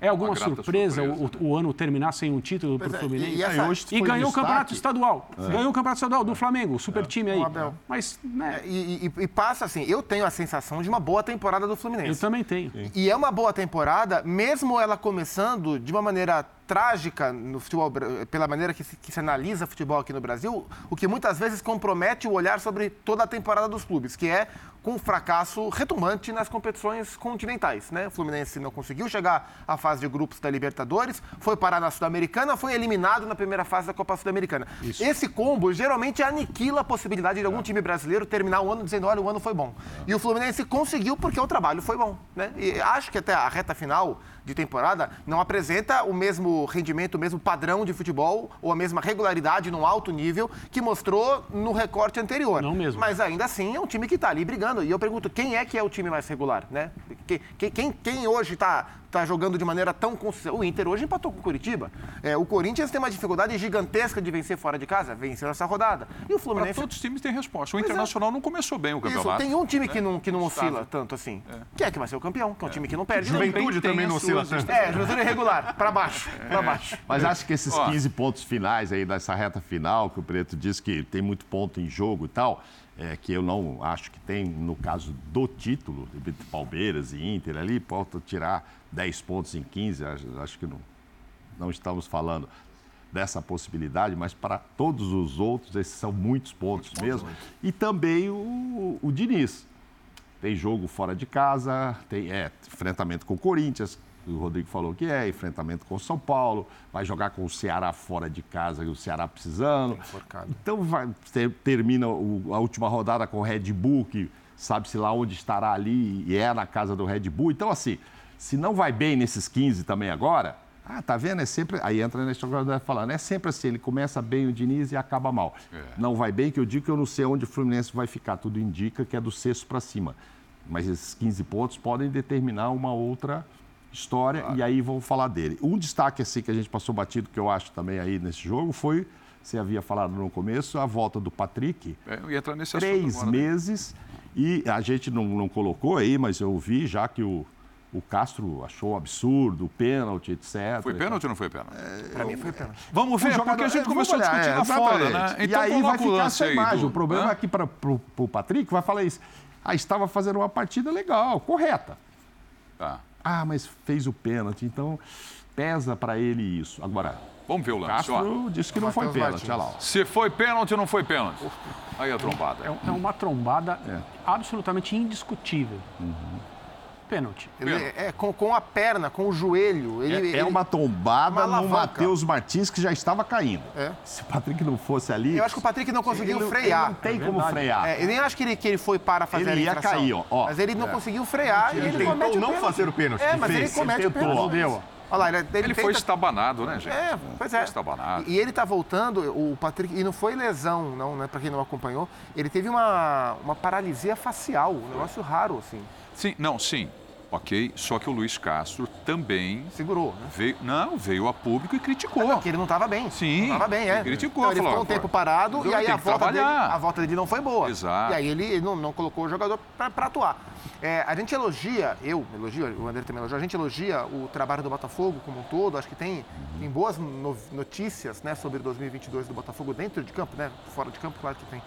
É, alguma uma grata surpresa, surpresa, o, o ano terminar sem um título para o é, Fluminense? e E, essa- hoje foi ganhou o campeonato estadual. Ganhou o campeonato estadual do Flamengo, super time aí. Mas né, E, e- e passa assim, eu tenho a sensação de uma boa temporada do eu Fluminense. também tenho. E é uma boa temporada, mesmo ela começando de uma maneira trágica no futebol, pela maneira que se, que se analisa futebol aqui no Brasil, o que muitas vezes compromete o olhar sobre toda a temporada dos clubes, que é com um fracasso retumante nas competições continentais. Né? O Fluminense não conseguiu chegar à fase de grupos da Libertadores, foi parar na Sul-Americana, foi eliminado na primeira fase da Copa Sul-Americana. Esse combo geralmente aniquila a possibilidade de algum time brasileiro terminar o ano dizendo, olha, o ano foi bom. E o Fluminense conseguiu porque o trabalho foi bom. Né? E acho que até a reta final de temporada não apresenta o mesmo rendimento, o mesmo padrão de futebol ou a mesma regularidade num alto nível que mostrou no recorte anterior. Não mesmo. Mas ainda assim é um time que está ali brigando. E eu pergunto, quem é que é o time mais regular, né? Que- que- Quem, quem hoje está tá jogando de maneira tão consistente? O Inter hoje empatou com o Curitiba. É, o Corinthians tem uma dificuldade gigantesca de vencer fora de casa, venceu essa rodada. E o Para Fluminense... todos os times tem resposta. O Pois é. Internacional não começou bem o Isso, campeonato. tem um time que não, que não oscila tanto assim. Que é que vai ser o campeão, que é um time que não perde. Juventude também não oscila tanto. É, Juventude irregular, pra baixo, pra baixo. Mas acho que esses Ó. 15 pontos finais aí dessa reta final, que o Preto disse que tem muito ponto em jogo e tal, é, que eu não acho que tem no caso do título, de Palmeiras e Inter ali, pode tirar 10 pontos em 15, acho, acho que não, não estamos falando dessa possibilidade, mas para todos os outros, esses são muitos pontos mesmo. E também o, o Diniz. Tem jogo fora de casa, tem é, enfrentamento com o Corinthians, o Rodrigo falou que é, enfrentamento com o São Paulo, vai jogar com o Ceará fora de casa e o Ceará precisando. Então vai, ter- termina a última rodada com o Red Bull, que sabe-se lá onde estará ali e é na casa do Red Bull. Então, assim, se não vai bem nesses 15 também agora, ah, tá vendo? É sempre. Aí entra jogador vai falando, é sempre assim, ele começa bem o Diniz e acaba mal. Não vai bem, que eu digo que eu não sei onde o Fluminense vai ficar. Tudo indica que é do sexto para cima. Mas esses 15 pontos podem determinar uma outra história e aí vou falar dele. Um destaque assim que a gente passou batido, que eu acho também aí nesse jogo, foi, você havia falado no começo, a volta do Patrick. É, eu ia entrar nesse assunto Três agora, né? meses e a gente não, não colocou aí, mas eu vi já que o, o Castro achou um absurdo, o pênalti, etc. Foi pênalti ou não foi pênalti? Pra mim foi pênalti. Vamos ver, O jogador- porque a gente é, começou a vamos olhar, discutir é, lá fora, né? e aí vai ficar essa imagem. do- O problema Hã? aqui para o Patrick vai falar isso. Ah, estava fazendo uma partida legal, correta. Tá. Ah, mas fez o pênalti, então pesa para ele isso. Agora, Vamos ver o o lance, ó. Castro disse que não foi pênalti, olha lá. ó. Se foi pênalti ou não foi pênalti? Aí a trombada. É, é uma trombada É. absolutamente indiscutível. Pênalti. Ele, Pênalti. é, com, com a perna, com o joelho. Ele, É, é ele- uma tombada uma no. Matheus Martins que já estava caindo. É. Se o Patrick não fosse ali. Eu acho que o Patrick não conseguiu ele, frear. Ele não tem É como frear. É, eu nem acho que ele, que ele foi para fazer Ele a ia infração. cair, ó. Mas ele não É. conseguiu frear e ele, tentou não pênalti. fazer o pênalti, É, ele mas ele comete ele o pênalti. Olha lá, ele, ele Ele foi tenta- estabanado, né, gente? É, pois é. Foi estabanado. E ele tá voltando, o Patrick, e não foi lesão, não, né? Pra quem não acompanhou, ele teve uma, uma paralisia facial, um negócio raro, assim. Sim, não, sim. Ok, só que o Luiz Castro também Segurou, né? veio, não, veio a público e criticou. Não, que ele não estava bem. Sim, Não estava bem, é. ele criticou, Então, ele falou, ficou um tempo parado e aí a volta, dele, a volta dele não foi boa. Exato. E aí ele ele não, não colocou o jogador para atuar. É, a gente elogia, eu elogio, o André também elogia, a gente elogia o trabalho do Botafogo como um todo. Acho que tem, tem boas no- notícias né, sobre 2022 do Botafogo dentro de campo, né? Fora de campo, claro que tem.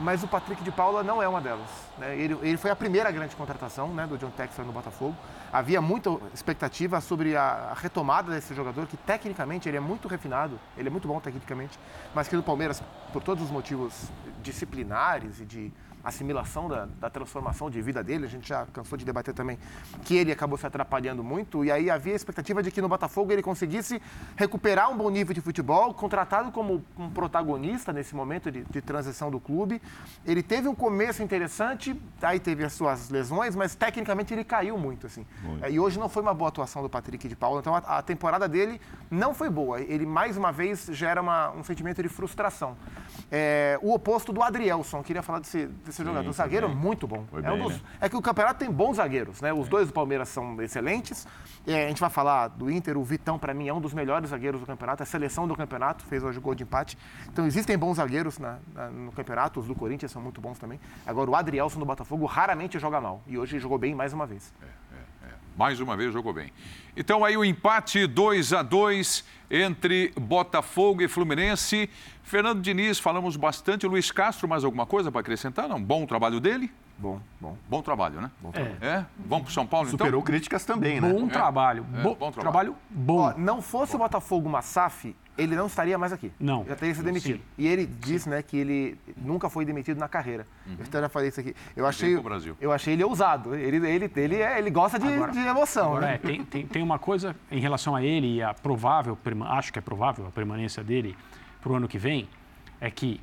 Mas o Patrick de Paula não é uma delas. né? Ele, ele foi a primeira grande contratação né, do John Textor no Botafogo. Havia muita expectativa sobre a, a retomada desse jogador, que tecnicamente ele é muito refinado, ele é muito bom tecnicamente, mas que no Palmeiras, por todos os motivos disciplinares e de assimilação da, da transformação de vida dele, a gente já cansou de debater também que ele acabou se atrapalhando muito, e aí havia a expectativa de que no Botafogo ele conseguisse recuperar um bom nível de futebol, contratado como um protagonista nesse momento de, de transição do clube. Ele teve um começo interessante, aí teve as suas lesões, mas tecnicamente ele caiu muito, assim. É, E hoje não foi uma boa atuação do Patrick de Paula, então a, a temporada dele não foi boa. Ele, mais uma vez, gera uma- um sentimento de frustração. É, o oposto do Adrielson, queria falar desse, desse jogador, foi zagueiro bem. muito bom. Foi é, um bem, dos- né? é que o campeonato tem bons zagueiros, né? Os dois do Palmeiras são excelentes. É, a gente vai falar do Inter, o Vitão, para mim, é um dos melhores zagueiros do campeonato, é a seleção do campeonato, fez hoje o gol de empate. Então existem bons zagueiros na- na- no campeonato, os do Corinthians são muito bons também. Agora, o Adrielson do Botafogo raramente joga mal. E hoje jogou bem mais uma vez. Mais uma vez jogou bem. Então aí o empate 2 a 2 entre Botafogo e Fluminense. Fernando Diniz, falamos bastante. Luiz Castro, mais alguma coisa para acrescentar? Não? Bom trabalho dele? Bom, bom. Bom trabalho, né? É. É? Vamos para São Paulo então? Superou críticas também, né? Bom trabalho. É, Bo- bom trabalho. trabalho bom. Ó, não fosse o Botafogo uma SAF, ele não estaria mais aqui. Não. Já teria sido demitido. Sim. E ele diz, né, que ele nunca foi demitido na carreira. Eu até já falei isso aqui. Eu achei, pro Brasil. eu achei ele ousado. Ele, ele, ele, é- ele gosta de, Agora- de emoção, Agora, né? é, tem, tem, tem uma coisa em relação a ele e a provável, acho que é provável a permanência dele para o ano que vem, é que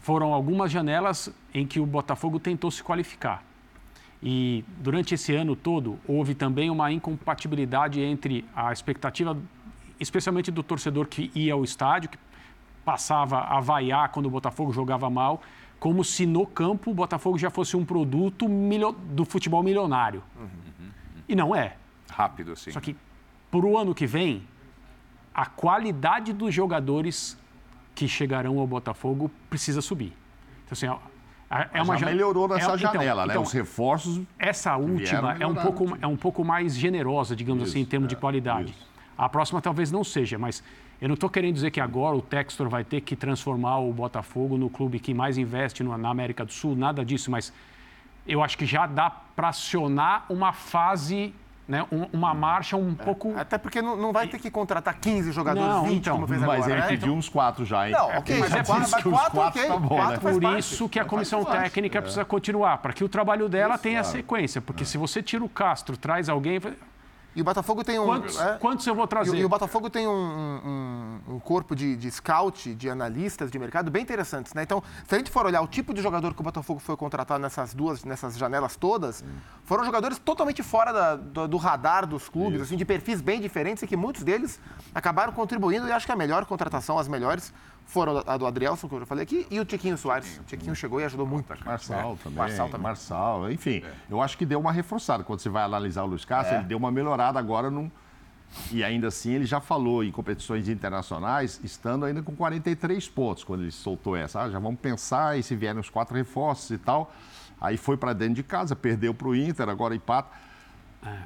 foram algumas janelas em que o Botafogo tentou se qualificar. E durante esse ano todo houve também uma incompatibilidade entre a expectativa, especialmente do torcedor que ia ao estádio, que passava a vaiar quando o Botafogo jogava mal, como se no campo o Botafogo já fosse um produto do futebol milionário. E não é. Rápido assim. Só que para o ano que vem, a qualidade dos jogadores que chegarão ao Botafogo precisa subir. Então, assim, é uma já melhorou é- nessa então- janela, né? então, Os reforços. essa última é um, pouco, é um pouco mais generosa, digamos assim, em Isso, termos de é, qualidade. isso. A próxima talvez não seja, mas eu não estou querendo dizer que agora o Textor vai ter que transformar o Botafogo no clube que mais investe na América do Sul, nada disso, mas eu acho que já dá para acionar uma fase, né, um- uma marcha um pouco. Até porque não, não vai ter que contratar 15 jogadores, Não, 20, então, como fez Mas agora, ele né? pediu uns quatro já, hein? Não, ok, mas mas é quatro, por mas que os quatro, quatro ok. tá bom, quatro né? faz Por parte. isso que a comissão técnica é. precisa continuar, para que o trabalho dela tenha claro. sequência. Porque se você tira o Castro, traz alguém. E o Botafogo tem um... Quantos, é, quantos eu vou E, trazer? o- e o Botafogo tem um, um- um corpo de, de scout, de analistas de mercado bem interessantes, né? Então, se a gente for olhar o tipo de jogador que o Botafogo foi contratar nessas duas, nessas janelas todas, foram jogadores totalmente fora da- do, do radar dos clubes, assim, de perfis bem diferentes e que muitos deles acabaram contribuindo e acho que a melhor contratação, as melhores, foram a do Adrielson, que eu já falei aqui, e o Tiquinho Soares. O Tiquinho chegou e ajudou muito. Marçal É, também. Marçal também. Marçal, enfim. Eu acho que deu uma reforçada. Quando você vai analisar o Luiz Castro, É. ele deu uma melhorada agora num. E ainda assim, ele já falou em competições internacionais, estando ainda com 43 pontos, quando ele soltou essa. Ah, já vamos pensar, e se vierem os quatro reforços e tal. Aí foi para dentro de casa, perdeu para o Inter, agora empata.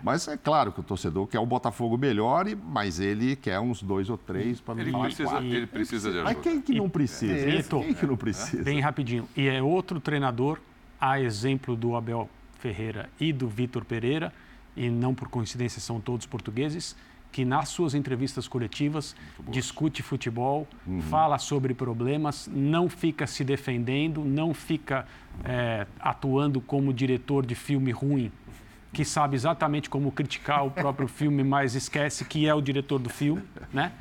Mas é claro que o torcedor quer o Botafogo melhor, e- mas ele quer uns dois ou três para não Ele falar precisa, quatro. ele precisa de Mas ajuda. quem que não precisa? Quem que não precisa? Bem rapidinho. E é outro treinador, a exemplo do Abel Ferreira e do Vitor Pereira, e não por coincidência são todos portugueses, que nas suas entrevistas coletivas discute futebol, fala sobre problemas, não fica se defendendo, não fica eh, atuando como diretor de filme ruim, que sabe exatamente como criticar o próprio filme, mas esquece que é o diretor do filme, né?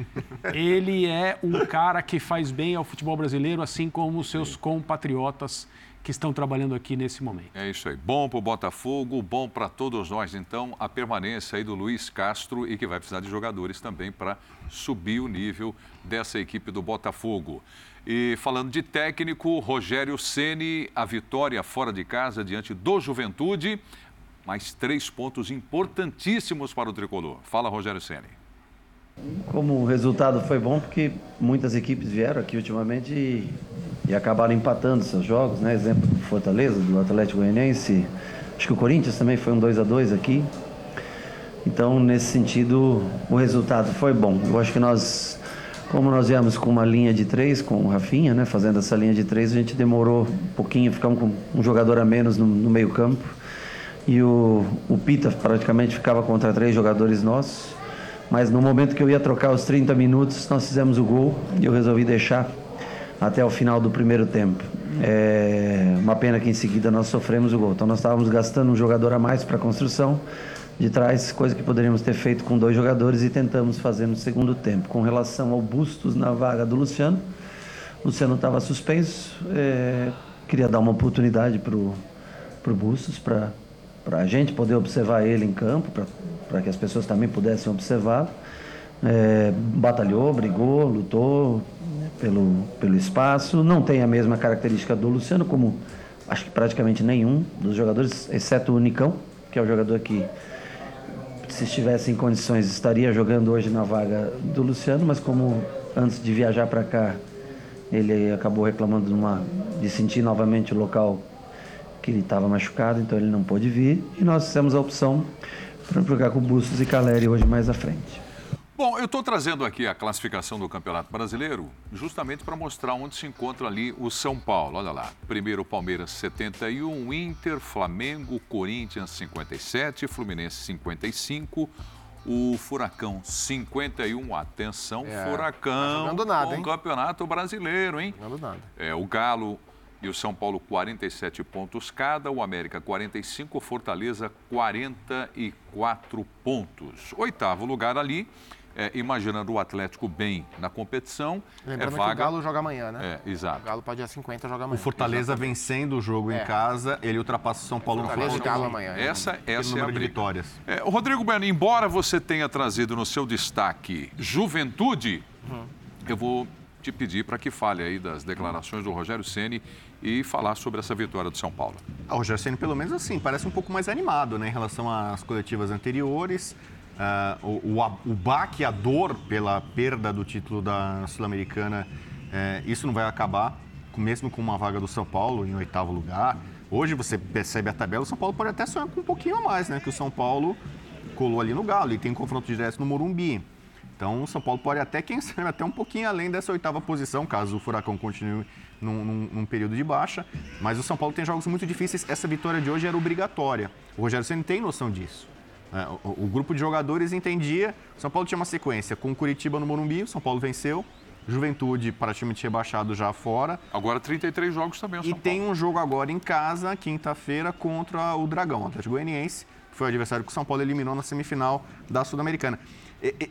Ele é um cara que faz bem ao futebol brasileiro, assim como os seus compatriotas que estão trabalhando aqui nesse momento. É isso aí. Bom para o Botafogo, bom para todos nós, então, a permanência aí do Luiz Castro e que vai precisar de jogadores também para subir o nível dessa equipe do Botafogo. E falando de técnico, Rogério Ceni, a vitória fora de casa diante do Juventude, mais três pontos importantíssimos para o tricolor. Fala, Rogério Ceni. Como o resultado foi bom, porque muitas equipes vieram aqui ultimamente e, e acabaram empatando seus jogos, né? Exemplo do Fortaleza, do Atlético Goianiense. Acho que o Corinthians também foi um 2 a 2 aqui. Então, nesse sentido, o resultado foi bom. Eu acho que nós, como nós viemos com uma linha de três, com o Rafinha, né? Fazendo essa linha de três, a gente demorou um pouquinho, ficamos com um jogador a menos no, no meio campo. E o, o Pita praticamente ficava contra três jogadores nossos. Mas no momento que eu ia trocar os 30 minutos, nós fizemos o gol e eu resolvi deixar até o final do primeiro tempo. É uma pena que em seguida nós sofremos o gol. Então nós estávamos gastando um jogador a mais para a construção de trás, coisa que poderíamos ter feito com dois jogadores e tentamos fazer no segundo tempo. Com relação ao Bustos na vaga do Luciano, Luciano estava suspenso, é, queria dar uma oportunidade para o Bustos, para a gente poder observar ele em campo, para que as pessoas também pudessem observá-lo. É, batalhou, brigou, lutou né, pelo, pelo espaço. Não tem a mesma característica do Luciano, como acho que praticamente nenhum dos jogadores, exceto o Nicão, que é o jogador que, se estivesse em condições, estaria jogando hoje na vaga do Luciano, mas como antes de viajar para cá, ele acabou reclamando de, uma, de sentir novamente o local que ele estava machucado, então ele não pôde vir. E nós fizemos a opção para jogar com Bustos e Caleri hoje mais à frente. Bom, eu estou trazendo aqui a classificação do Campeonato Brasileiro justamente para mostrar onde se encontra ali o São Paulo. Olha lá. Primeiro Palmeiras 71, Inter, Flamengo, Corinthians 57, Fluminense 55, o Furacão 51. Atenção, É, Furacão. tá jogando nada, com hein? o Campeonato Brasileiro, hein? Não nada. É, o Galo e o São Paulo 47 pontos cada, o América 45, o Fortaleza 44 pontos. Oitavo lugar ali, é, imaginando o Atlético bem na competição, Lembrando é que vaga... o Galo joga amanhã, né? É, exato. O Galo pode ir a 50 jogar O amanhã. Fortaleza vencendo o jogo É. em casa, ele ultrapassa o São Paulo no Fortaleza e final. Galo amanhã. Essa, essa é a número de vitórias. É, o Rodrigo Bueno, embora você tenha trazido no seu destaque juventude, eu vou te pedir para que fale aí das declarações do Rogério Ceni e falar sobre essa vitória do São Paulo. Ah, O Rogério Ceni, pelo menos assim, parece um pouco mais animado né, em relação às coletivas anteriores. Ah, o, o, o baque, a dor pela perda do título da Sul-Americana, eh, isso não vai acabar, mesmo com uma vaga do São Paulo em oitavo lugar. Hoje você percebe a tabela, o São Paulo pode até sonhar com um pouquinho a mais, né? Que o São Paulo colou ali no Galo e tem confronto direto no Morumbi. Então o São Paulo pode até, quem sabe, até um pouquinho além dessa oitava posição, caso o Furacão continue num, num- num período de baixa. Mas o São Paulo tem jogos muito difíceis. Essa vitória de hoje era obrigatória. O Rogério Ceni tem noção disso. É, o, o grupo de jogadores entendia. O São Paulo tinha uma sequência com o Curitiba no Morumbi, o São Paulo venceu. Juventude praticamente rebaixado já fora. Agora 33 jogos também o E São tem Paulo. um jogo agora em casa, quinta-feira, contra o Dragão, o Atlético Goianiense, que foi o adversário que o São Paulo eliminou na semifinal da Sul-Americana.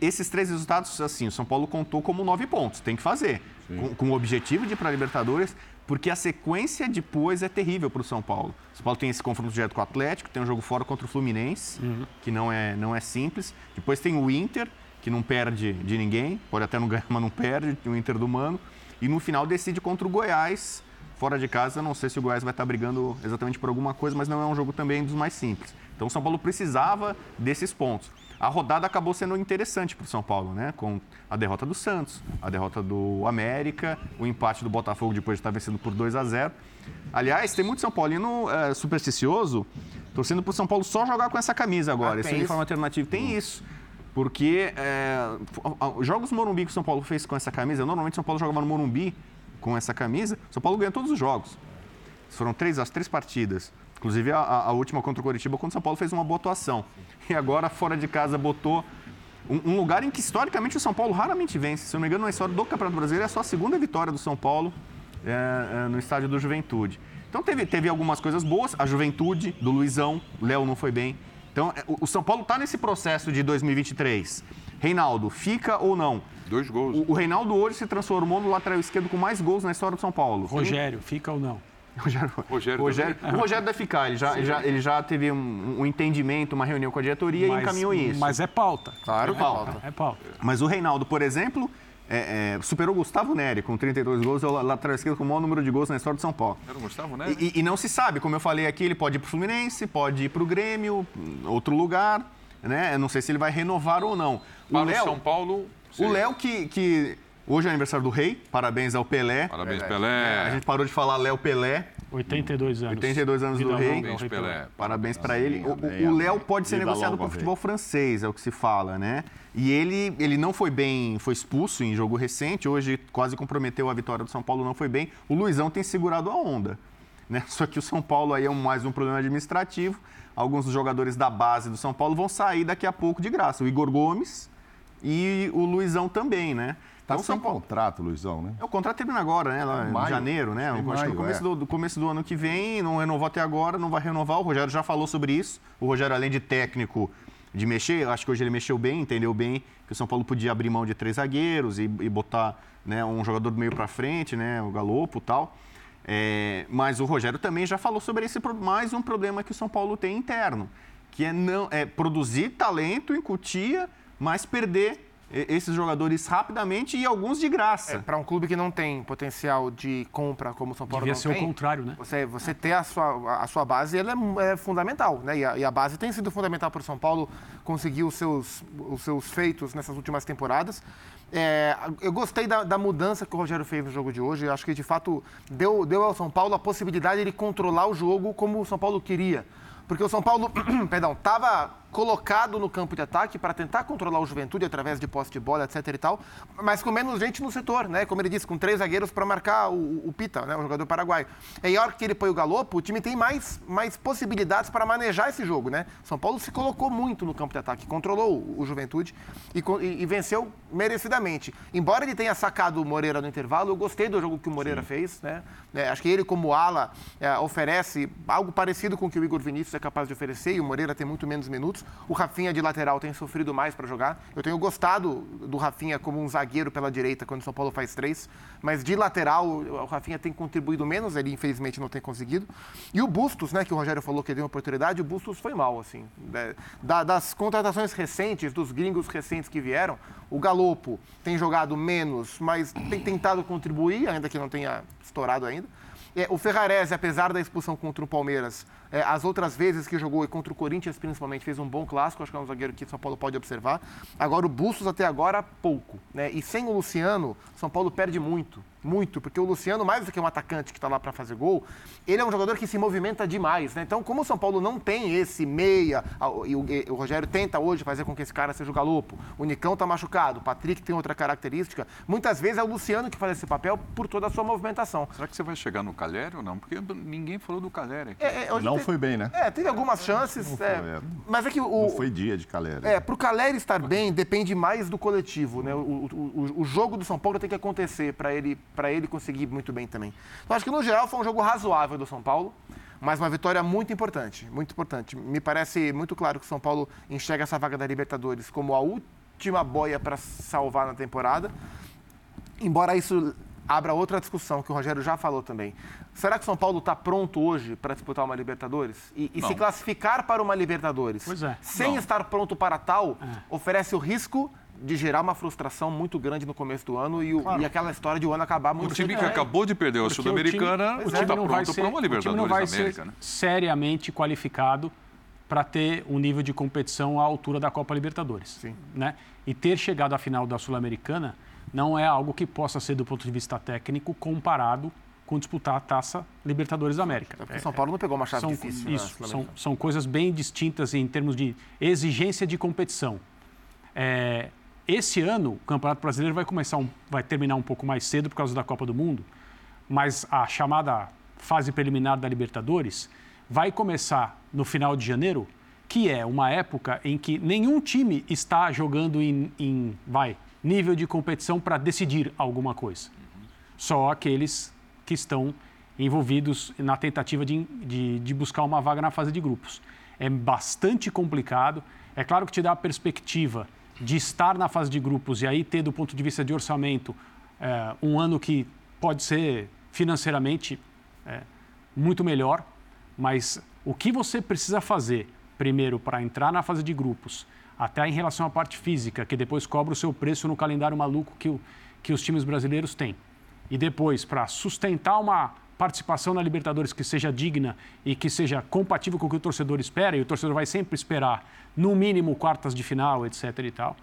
Esses três resultados, assim, o São Paulo contou como nove pontos, tem que fazer. Com, com o objetivo de ir para a Libertadores, porque a sequência depois é terrível para o São Paulo. O São Paulo tem esse confronto direto com o Atlético, tem um jogo fora contra o Fluminense, que não é, não é simples. Depois tem o Inter, que não perde de ninguém, pode até não ganhar, mas não perde, o Inter do Mano. e no final decide contra o Goiás. Fora de casa, não sei se o Goiás vai estar brigando exatamente por alguma coisa, mas não é um jogo também dos mais simples. Então o São Paulo precisava desses pontos. A rodada acabou sendo interessante para o São Paulo, né? Com a derrota do Santos, a derrota do América, o empate do Botafogo depois de estar vencendo por 2 a 0 Aliás, tem muito São Paulino é, supersticioso torcendo para o São Paulo só jogar com essa camisa agora. Ah, Esse uniforme alternativo tem isso. Porque é, os jogos Morumbi que o São Paulo fez com essa camisa, normalmente o São Paulo jogava no Morumbi com essa camisa, o São Paulo ganha todos os jogos. Foram três, as três partidas. Inclusive a, a- a última contra o Coritiba, quando o São Paulo fez uma boa atuação. E agora, fora de casa, botou um, um lugar em que historicamente o São Paulo raramente vence. Se eu não me engano, na história do Campeonato Brasileiro, é só a segunda vitória do São Paulo é, é, no estádio do Juventude. Então teve, teve algumas coisas boas. A Juventude, do Luizão, o Léo não foi bem. Então é, o, o São Paulo está nesse processo de 2023. Reinaldo, fica ou não? Dois gols. O, o Reinaldo hoje se transformou no lateral esquerdo com mais gols na história do São Paulo. Rogério, fica ou não? Rogério, Rogério Rogério, o Rogério deve ficar, ele já, ele já, ele já teve um, um entendimento, uma reunião com a diretoria e encaminhou isso. Mas é pauta. Claro, é pauta. É pauta. Mas o Reinaldo, por exemplo, é, é, superou o Gustavo Neri com 32 gols, é o lateral esquerdo com o maior número de gols na história do São Paulo. Era o Gustavo, né? E, e- não se sabe, como eu falei aqui, ele pode ir para o Fluminense, pode ir para o Grêmio, outro lugar, né? Eu não sei se ele vai renovar ou não. O Para o Léo, São Paulo. o Léo que, que hoje é aniversário do Rei, parabéns ao Pelé. Parabéns, A Pelé. gente parou de falar Léo Pelé, 82 anos. 82 anos Vida do rei. Parabéns, Pelé. Parabéns para ele. O- O. Léo pode ser Viva negociado para o futebol francês, é o que se fala, né? E ele, ele não foi bem, foi expulso em jogo recente, hoje quase comprometeu a vitória do São Paulo, não foi bem. O Luizão tem segurado a onda, né? Só que o São Paulo aí é um- mais um problema administrativo. Alguns dos jogadores da base do São Paulo vão sair daqui a pouco de graça. O Igor Gomes e o Luizão também, né? Tá Então, o sem São Paulo- contrato, Luizão, né? é, o contrato termina agora, né? Lá em Maio. janeiro, né? Acho maio, no começo, é. do, do começo do ano que vem, não renovou até agora, não vai renovar. O Rogério já falou sobre isso. O Rogério, além de técnico de mexer, acho que hoje ele mexeu bem, entendeu bem que o São Paulo podia abrir mão de três zagueiros e, e botar né, um jogador do meio para frente, né? O Galopo e tal. É, mas o Rogério também já falou sobre esse mais um problema que o São Paulo tem interno, que é não é produzir talento em Cutia, mas perder esses jogadores rapidamente e alguns de graça. Para um clube que não tem potencial de compra como o São Paulo Devia não ser o tem, contrário, né? Você, você ter a sua, a sua base, ela é, é fundamental, né? E a, e a base tem sido fundamental para o São Paulo conseguir os seus, os seus feitos nessas últimas temporadas. É, eu gostei da, da mudança que o Rogério fez no jogo de hoje. Eu acho que, de fato, deu, deu ao São Paulo a possibilidade de controlar o jogo como o São Paulo queria. Porque o São Paulo, perdão, estava colocado no campo de ataque para tentar controlar o Juventude através de posse de bola, etc e tal, mas com menos gente no setor, né? Como ele disse, com três zagueiros para marcar o, o Pita, né? O jogador paraguaio. A hora que ele põe o Galopo, o time tem mais, mais possibilidades para manejar esse jogo, né? São Paulo se colocou muito no campo de ataque, controlou o, Juventude e, e- e venceu merecidamente. Embora ele tenha sacado o Moreira no intervalo, eu gostei do jogo que o Moreira fez, né? É, acho que ele, como ala, é, oferece algo parecido com o que o Igor Vinícius é capaz de oferecer e o Moreira tem muito menos minutos. O Rafinha de lateral tem sofrido mais para jogar. Eu tenho gostado do Rafinha como um zagueiro pela direita quando o São Paulo faz três, mas de lateral o Rafinha tem contribuído menos, ele infelizmente não tem conseguido. E o Bustos, né, que o Rogério falou que deu uma oportunidade, o Bustos foi mal, assim. É, da- das contratações recentes, dos gringos recentes que vieram, o Galopo tem jogado menos, mas tem tentado contribuir, ainda que não tenha estourado ainda. É, o Ferrarese, apesar da expulsão contra o Palmeiras, é, as outras vezes que jogou e contra o Corinthians principalmente fez um bom clássico, acho que é um zagueiro que São Paulo pode observar. Agora o Bustos até agora pouco, né? E sem o Luciano, São Paulo perde muito, muito, porque o Luciano mais do que um atacante que está lá para fazer gol, ele é um jogador que se movimenta demais, né? Então, como o São Paulo não tem esse meia, e o, e o Rogério tenta hoje fazer com que esse cara seja o Galopo, o Nicão tá machucado, o Patrick tem outra característica, muitas vezes é o Luciano que faz esse papel por toda a sua movimentação. Será que você vai chegar no Caleri ou não? Porque ninguém falou do Caleri aqui. É, é, Não foi bem, né? É, teve algumas chances. foi, é, é. mas é que o. Não foi dia de Caleri. É, pro Caleri estar bem depende mais do coletivo, né? O, o, o- o jogo do São Paulo tem que acontecer para ele, pra ele conseguir muito bem também. Então acho que no geral foi um jogo razoável do São Paulo, mas uma vitória muito importante, muito importante. Me parece muito claro que o São Paulo enxerga essa vaga da Libertadores como a última boia para salvar na temporada. Embora isso abra outra discussão que o Rogério já falou também. Será que o São Paulo está pronto hoje para disputar uma Libertadores? E, e se classificar para uma Libertadores Pois é. sem Não. estar pronto para tal, oferece o risco de gerar uma frustração muito grande no começo do ano e, o- Claro. e aquela história de o ano acabar muito O time que cedo. acabou de perder a Sul-Americana, o o time está vai pronto para uma o time não Libertadores vai da América, ser né? seriamente qualificado para ter um nível de competição à altura da Copa Libertadores. Sim. Né? E ter chegado à final da Sul-Americana não é algo que possa ser, do ponto de vista técnico, comparado com disputar a Taça Libertadores da América. É porque São Paulo não pegou uma chave são, difícil. né, isso, são, são coisas bem distintas em termos de exigência de competição. É, esse ano, o Campeonato Brasileiro vai começar, um- vai terminar um pouco mais cedo por causa da Copa do Mundo, mas a chamada fase preliminar da Libertadores vai começar no final de janeiro, que é uma época em que nenhum time está jogando em, em vai, nível de competição para decidir alguma coisa. Só aqueles que estão envolvidos na tentativa de, de, de buscar uma vaga na fase de grupos. É bastante complicado. É claro que te dá a perspectiva de estar na fase de grupos e aí ter, do ponto de vista de orçamento, é, um ano que pode ser financeiramente é, muito melhor, mas o que você precisa fazer, primeiro, para entrar na fase de grupos, até em relação à parte física, que depois cobra o seu preço no calendário maluco que, o, que os times brasileiros têm, e depois, para sustentar uma participação na Libertadores que seja digna e que seja compatível com o que o torcedor espera, e o torcedor vai sempre esperar, no mínimo, quartas de final, etc. e tal.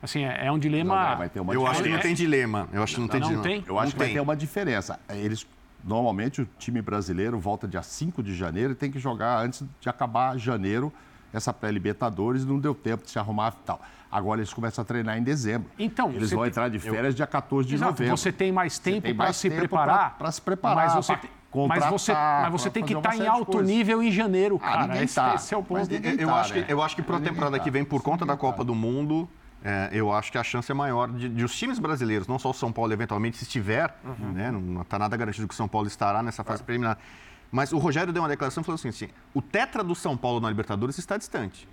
Assim, é, é um dilema. Vai ter uma Eu acho que não É. tem dilema. Eu acho que não tem Não dilema. tem? Eu acho que vai tem. ter uma diferença. Eles normalmente o time brasileiro volta dia 5 de janeiro e tem que jogar antes de acabar janeiro essa pré-libertadores, não deu tempo de se arrumar e tal. Agora eles começam a treinar em dezembro. Então, eles vão tem- entrar de férias dia 14 de Exato, novembro. você tem mais tempo tem para se preparar. pra se preparar, Mas você, pra tem- mas você, mas você tem que estar uma em alto coisas. nível em janeiro, Ah, cara. ninguém esse, tá. esse é o ponto. Eu, eu tá, acho que, né? eu acho que para a temporada tá. que vem, por conta da Copa tá. do Mundo, é, eu acho que a chance é maior de, de os times brasileiros, não só o São Paulo, eventualmente, se estiver, Uhum. né, não está nada garantido que o São Paulo estará nessa fase preliminar. Mas o Rogério deu uma declaração e falou assim, assim: o tetra do São Paulo na Libertadores está distante.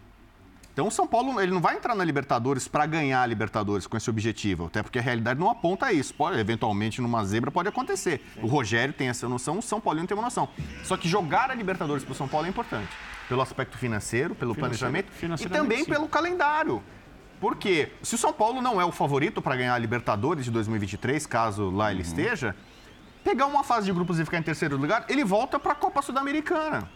Então o São Paulo ele não vai entrar na Libertadores para ganhar a Libertadores com esse objetivo, até porque a realidade não aponta a isso. Pode, eventualmente, numa zebra pode acontecer. O Rogério tem essa noção, o São Paulo tem uma noção. Só que jogar a Libertadores para o São Paulo é importante. Pelo aspecto financeiro, pelo planejamento e também sim. pelo calendário. Porque se o São Paulo não é o favorito para ganhar a Libertadores de 2023, caso lá ele esteja, pegar uma fase de grupos e ficar em terceiro lugar, ele volta para a Copa Sul-Americana.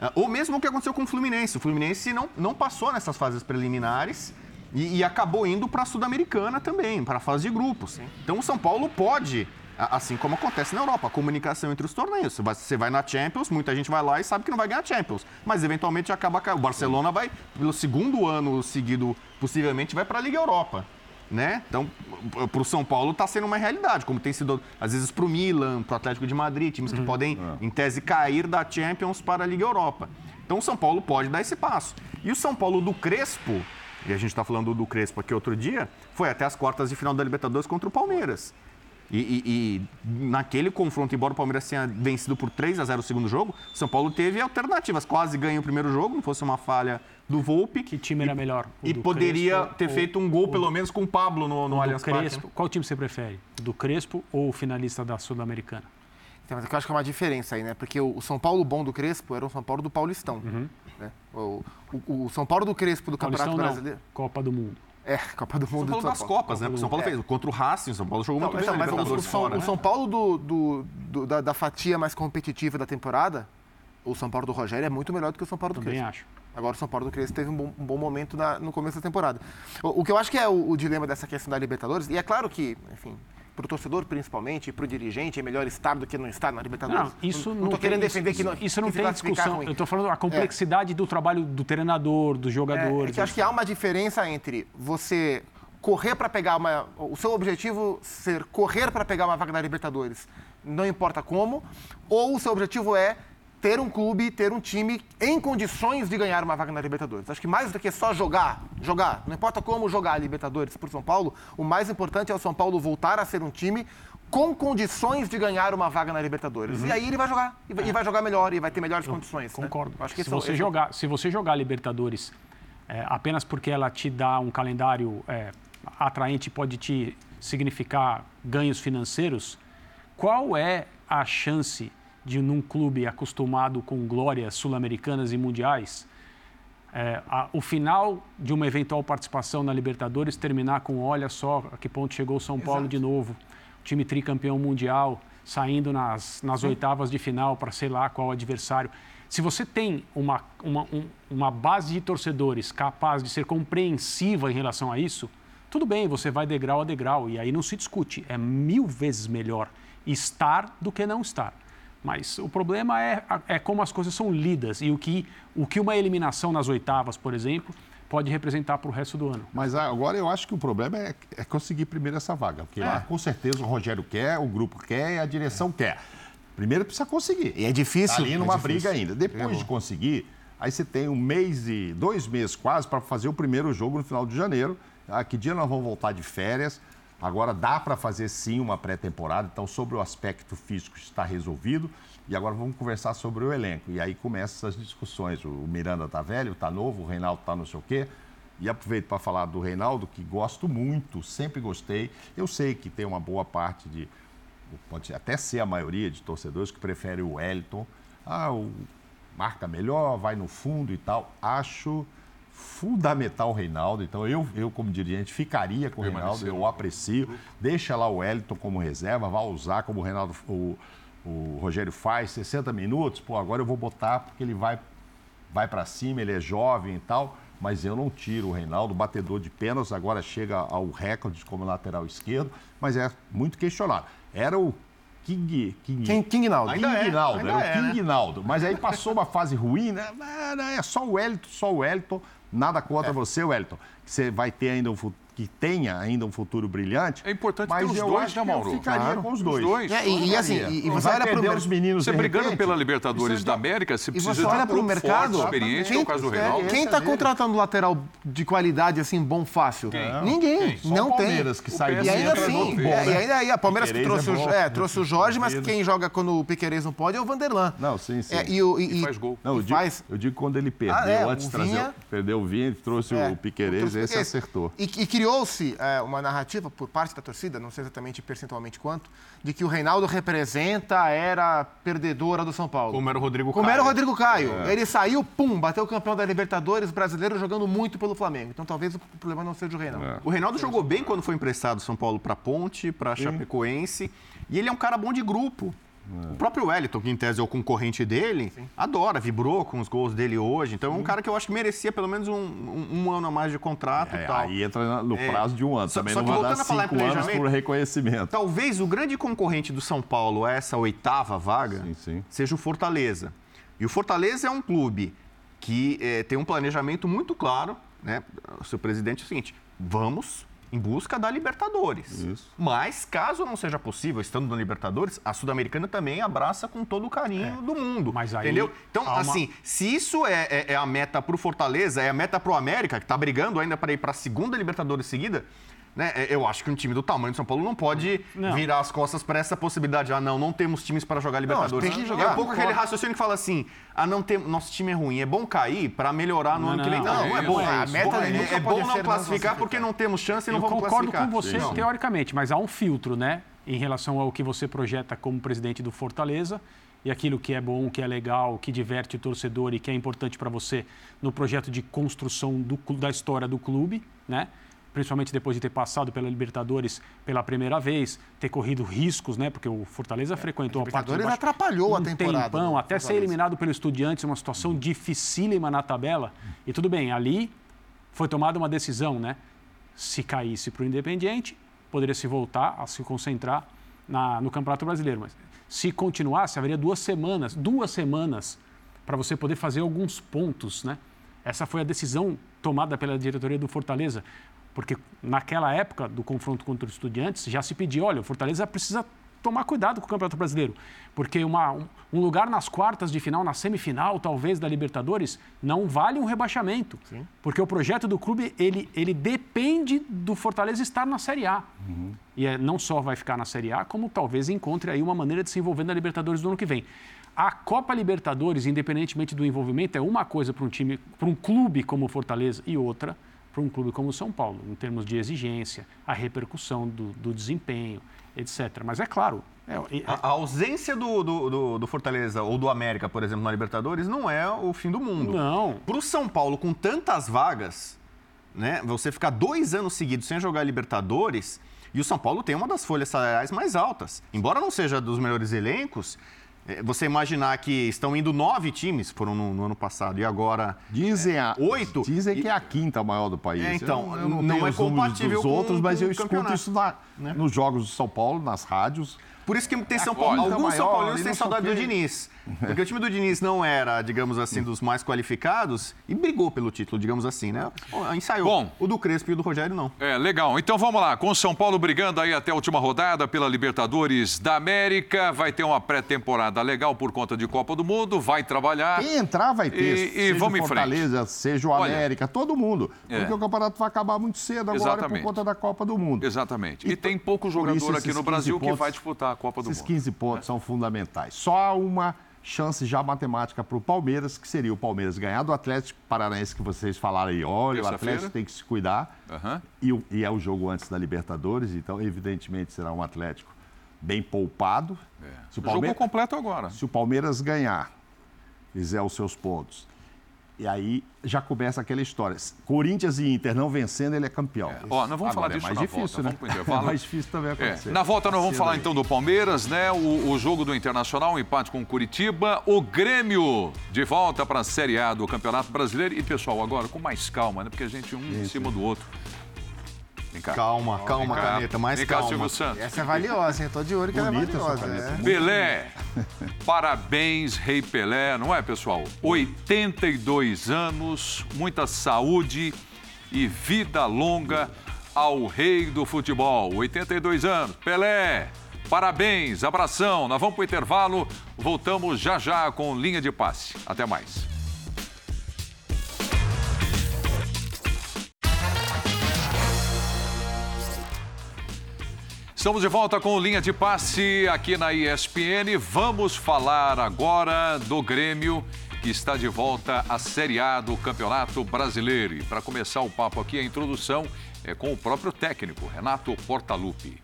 Ah, Ou mesmo o que aconteceu com o Fluminense. O Fluminense não, não passou nessas fases preliminares e, e acabou indo para a Sul-Americana também, para a fase de grupos. Então o São Paulo pode, assim como acontece na Europa, a comunicação entre os torneios. Você vai, na Champions, muita gente vai lá e sabe que não vai ganhar a Champions. Mas eventualmente acaba. O Barcelona vai, pelo segundo ano seguido, possivelmente, vai para a Liga Europa. Né? Então, para o São Paulo está sendo uma realidade, como tem sido, às vezes, para o Milan, para o Atlético de Madrid, times que podem, em tese, cair da Champions para a Liga Europa. Então, o São Paulo pode dar esse passo. E o São Paulo do Crespo, e a gente está falando do Crespo aqui outro dia, foi até as quartas de final da Libertadores contra o Palmeiras. E, e- e naquele confronto, embora o Palmeiras tenha vencido por 3 a 0 o segundo jogo, o São Paulo teve alternativas. Quase ganha o primeiro jogo, não fosse uma falha do Volpe. Que time era melhor? O E poderia Crespo ter ou- feito um gol, pelo menos, com o Pablo no, no Allianz Parque. né? Crespo. Qual time você prefere? O do Crespo ou o finalista da Sul-Americana? Então, mas é que eu acho que é uma diferença aí, né? Porque o São Paulo bom do Crespo era o São Paulo do Paulistão. né? O, o- o São Paulo do Crespo do Paulistão Campeonato não, Brasileiro. Copa do Mundo. É, Copa do São Mundo Paulo do das São Paulo. Copas, né? Porque o São Paulo É. fez contra o Racing, o São Paulo jogou muito bem então, na mas o, São, fora. o né? São Paulo do, do- do- da, da fatia mais competitiva da temporada, o São Paulo do Rogério é muito melhor do que o São Paulo do Também Crespo. acho. Agora o São Paulo do Crespo teve um bom, um bom momento na- no começo da temporada. O, o que eu acho que é o, o dilema dessa questão da Libertadores, e é claro que, enfim, para o torcedor principalmente, para o dirigente, é melhor estar do que não estar na Libertadores. Não, isso não, tem- querendo defender isso, que não Isso não que tem discussão. Eu estou falando a complexidade do trabalho do treinador, dos É, jogadores. é que eu acho que há uma diferença entre você correr para pegar uma. O seu objetivo ser correr para pegar uma vaga na Libertadores, não importa como, ou o seu objetivo é ter um clube, ter um time em condições de ganhar uma vaga na Libertadores. Acho que mais do que só jogar, jogar, não importa como jogar a Libertadores por São Paulo, o mais importante é o São Paulo voltar a ser um time com condições de ganhar uma vaga na Libertadores. E aí ele vai jogar, e vai, vai jogar melhor, e vai ter melhores condições. né? Concordo. Acho que se, é você é jogar, se você jogar Libertadores é, apenas porque ela te dá um calendário é, atraente e pode te significar ganhos financeiros, qual é a chance de, num clube acostumado com glórias sul-americanas e mundiais, é, a, o final de uma eventual participação na Libertadores terminar com olha só a que ponto chegou o São Paulo Exato. de novo, time tricampeão mundial, saindo nas, nas oitavas de final para sei lá qual adversário. Se você tem uma, uma, um- uma base de torcedores capaz de ser compreensiva em relação a isso, tudo bem, você vai degrau a degrau e aí não se discute. É mil vezes melhor estar do que não estar. Mas o problema é, é como as coisas são lidas e o que, o que uma eliminação nas oitavas, por exemplo, pode representar para o resto do ano. Mas agora eu acho que o problema é, é conseguir primeiro essa vaga. Porque lá, com certeza, o Rogério quer, o grupo quer e a direção quer. Primeiro precisa conseguir. E é difícil. Tá ali é numa difícil. briga ainda. Depois de conseguir, aí você tem um mês e dois meses quase para fazer o primeiro jogo no final de janeiro. Ah, que dia nós vamos voltar de férias? Agora dá para fazer sim uma pré-temporada. Então, sobre o aspecto físico está resolvido. E agora vamos conversar sobre o elenco. E aí começam essas discussões. O Miranda tá velho, tá novo, o Reinaldo tá não sei o quê. E aproveito para falar do Reinaldo, que gosto muito, sempre gostei. Eu sei que tem uma boa parte de pode até ser a maioria de torcedores que prefere o Wellington. Ah, o marca melhor, vai no fundo e tal. Acho fundamental o Reinaldo. Então, eu, eu como dirigente, ficaria com o Reinaldo, eu o aprecio. Deixa lá o Wellington como reserva, vai usar como o Reinaldo, o, o Rogério faz, 60 minutos. Pô, agora eu vou botar porque ele vai, vai para cima, ele é jovem e tal. Mas eu não tiro o Reinaldo, batedor de pênaltis, agora chega ao recorde como lateral esquerdo, mas é muito questionado. Era o King. King King, King Naldo. King Ainda é, Naldo, ainda era é, o né? King Naldo. Mas aí passou uma fase ruim, né? É, É só o Wellington, só o Wellington. Nada contra você, Wellington. Você vai ter ainda um futuro. Que tenha ainda um futuro brilhante. É importante mas ter os eu dois, acho né, que eu Mauro? ficaria Claro. com os Os dois. dois. É, e, e assim, e, e você vai olha para o os meninos Você de brigando repente, pela Libertadores da de- América, você E precisa você de um olha para o grupo mercado, forte, experiente, que é o caso do Quem- Reinaldo. Quem está é dele. contratando lateral de qualidade assim, bom, fácil? Ninguém. Só o Não tem. Palmeiras que sai E de ainda é assim, é, e ainda aí, a Palmeiras que Piquerez trouxe, é o, é, trouxe o Jorge, mas quem joga quando o Piquerez não pode é o Vanderlan. Não, sim, sim. É, e, o, e, E faz gol. Não, eu digo, faz. eu digo quando ele perdeu, Ah, é, antes o de trazer, perdeu o Vinha, trouxe É, o Piquerez, esse acertou. E, e criou-se é, uma narrativa por parte da torcida, não sei exatamente percentualmente quanto, de que o Reinaldo representa a era perdedora do São Paulo. Como era o Rodrigo Como Caio. era o Rodrigo Caio. É. Ele saiu, pum, bateu o campeão da Libertadores brasileiro jogando muito pelo Flamengo. Então talvez o problema não seja o Reinaldo. É. O Reinaldo jogou bem quando foi emprestado do São Paulo para Ponte, para Chapecoense. E ele é um cara bom de grupo. É. O próprio Wellington, que em tese é o concorrente dele, adora, vibrou com os gols dele hoje. Então é um cara que eu acho que merecia pelo menos um, um- um ano a mais de contrato e É, tal. aí entra no prazo de um ano. Só- Também só não que vai dar voltando a falar em cinco anos planejamento- por reconhecimento. Talvez o grande concorrente do São Paulo a essa oitava vaga Sim, sim. seja o Fortaleza. E o Fortaleza é um clube que eh, tem um planejamento muito claro, né? O seu presidente é o seguinte: vamos em busca da Libertadores. Isso. Mas, caso não seja possível, estando na Libertadores, a Sul-Americana também abraça com todo o carinho do mundo. Mas aí entendeu? Então, uma- assim, se isso é, é- é a meta pro Fortaleza, é a meta pro América, que tá brigando ainda para ir para a segunda Libertadores seguida, né? é, Eu acho que um time do tamanho do São Paulo não pode Não. virar as costas para essa possibilidade. Ah, não, não temos times para jogar Libertadores. tem que É jogar. um pouco aquele raciocínio que fala assim: ah, não tem, nosso time é ruim, é bom cair para melhorar no Não, ano que vem. não, Não, é não é bom. A isso. meta é, é bom ser não não classificar porque não temos chance e não Eu vamos concordo classificar. com você, Não. teoricamente, mas há um filtro, né? Em relação ao que você projeta como presidente do Fortaleza e aquilo que é bom, que é legal, que diverte o torcedor e que é importante para você no projeto de construção do da história do clube, né? Principalmente depois de ter passado pela Libertadores pela primeira vez, ter corrido riscos, né? Porque o Fortaleza frequentou a parte de baixo atrapalhou a um temporada tempão, até ser Fortaleza. eliminado pelo Estudiantes, uma situação dificílima na tabela. E tudo bem, ali foi tomada uma decisão, né? Se caísse para o Independiente, poderia se voltar a se concentrar na- no Campeonato Brasileiro. Mas se continuasse, haveria duas semanas, duas semanas para você poder fazer alguns pontos, né? Essa foi a decisão tomada pela diretoria do Fortaleza, porque naquela época do confronto contra os Estudiantes já se pediu, olha, o Fortaleza precisa tomar cuidado com o Campeonato Brasileiro, porque uma- um, lugar nas quartas de final, na semifinal, talvez da Libertadores, não vale um rebaixamento, porque o projeto do clube ele, ele depende do Fortaleza estar na Série A. E é, não só vai ficar na Série A, como talvez encontre aí uma maneira de se envolver na Libertadores do ano que vem. A Copa Libertadores, independentemente do envolvimento, é uma coisa para um time, para um clube como o Fortaleza e outra para um clube como o São Paulo, em termos de exigência, a repercussão do, do desempenho, etc. Mas é claro, É, e- A, a ausência do, do, do- Fortaleza ou do América, por exemplo, na Libertadores, não é o fim do mundo. Não. Para o São Paulo, com tantas vagas, né, você ficar dois anos seguidos sem jogar Libertadores, e o São Paulo tem uma das folhas salariais mais altas. Embora não seja dos melhores elencos, você imaginar que estão indo nove times, foram no, no ano passado, e agora Dizem, a, Oito? dizem que é a quinta maior do país. É, então, eu, eu não, não é compatível dos com- outros, mas com eu o escuto campeonato, isso na- né? nos jogos do São Paulo, nas rádios. Por isso que tem São Paulo. Alguns São Paulinos têm saudade do. Diniz. Porque o time do Diniz não era, digamos assim, dos mais qualificados e brigou pelo título, digamos assim, né? Ensaiou. Bom. O do Crespo e o do Rogério não. É, legal. Então vamos lá. Com o São Paulo brigando aí até a última rodada pela Libertadores da América. Vai ter uma pré-temporada legal por conta de Copa do Mundo. Vai trabalhar. Quem entrar vai ter. E- e seja vamos o frente. Fortaleza, seja o Olha, América, todo mundo. É. Porque o campeonato vai acabar muito cedo agora Exatamente. por conta da Copa do Mundo. Exatamente. E, E tem pouco jogador aqui no 15 Brasil que pontos- vai disputar a Copa do Esses Mundo. 15 pontos são fundamentais. Só uma chance já matemática para o Palmeiras, que seria o Palmeiras ganhar do Atlético Paranaense, que vocês falaram aí. Olha, o. Atlético tem que se cuidar. Aham. E, e é o jogo antes da Libertadores, então, evidentemente, será um Atlético bem poupado. Se, o Palmeiras, completo agora. se o Palmeiras ganhar, fizer os seus pontos, e aí já começa aquela história. Corinthians e Inter não vencendo, ele é campeão. Ó, nós vamos falar Agora, disso é mais na difícil, volta. né? Vamos. É mais difícil também É, acontecer. na volta nós vamos falar aí. então do Palmeiras, né? O, o jogo do Internacional, um empate com o Curitiba, o Grêmio de volta para a Série A do Campeonato Brasileiro. E pessoal, agora com mais calma, né? Porque a gente um em cima do outro. Vem cá. Calma, calma, Vem cá. caneta, mais Vem cá, calma. Silvio Santos. Essa é valiosa, hein? Tô de olho que ela é Bonita valiosa. é. Pelé. Parabéns, Rei Pelé, não é, pessoal? 82 anos, muita saúde e vida longa ao rei do futebol. 82 anos. Pelé, parabéns, abração. Nós vamos para o intervalo, voltamos já já com linha de passe. Até mais. Estamos de volta com linha de passe aqui na ESPN. Vamos falar agora do Grêmio, que está de volta à Série A do Campeonato Brasileiro. E para começar o papo aqui, a introdução é com o próprio técnico, Renato Portaluppi.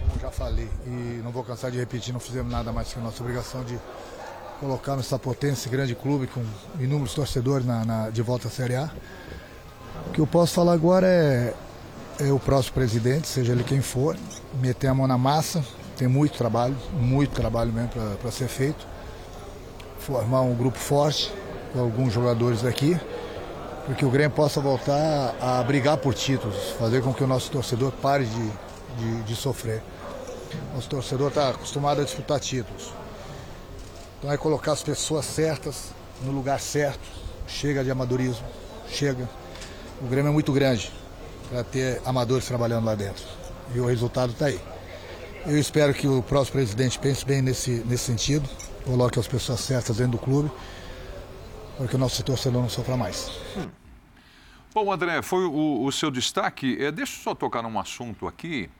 Como já falei, e não vou cansar de repetir, não fizemos nada mais que a nossa obrigação de colocar nessa potência, esse grande clube com inúmeros torcedores na, na- de volta à Série A. O que eu posso falar agora é o próximo presidente, seja ele quem for, meter a mão na massa, tem muito trabalho, muito trabalho mesmo para ser feito. Formar um grupo forte com alguns jogadores daqui, para que o Grêmio possa voltar a brigar por títulos, fazer com que o nosso torcedor pare de, de, de sofrer. Nosso torcedor está acostumado a disputar títulos. Então é colocar as pessoas certas no lugar certo. Chega de amadorismo, chega. O Grêmio é muito grande para ter amadores trabalhando lá dentro. E o resultado está aí. Eu espero que o próximo presidente pense bem nesse, nesse sentido, coloque as pessoas certas dentro do clube, para que o nosso torcedor não sofra mais. Bom, André, foi o, o seu destaque. É, deixa eu só tocar num assunto aqui.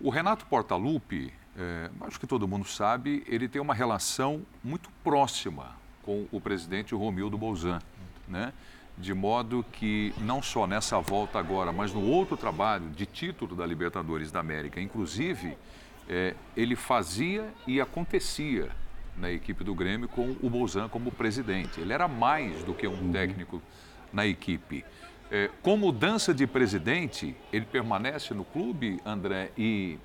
O Renato Portaluppi, é, acho que todo mundo sabe, ele tem uma relação muito próxima com o presidente Romildo Bolzan, né? De modo que não só nessa volta agora, mas no outro trabalho de título da Libertadores da América, inclusive, é, ele fazia e acontecia na equipe do Grêmio com o Bolzan como presidente. Ele era mais do que um técnico na equipe. É, com mudança de presidente, ele permanece no clube, André, e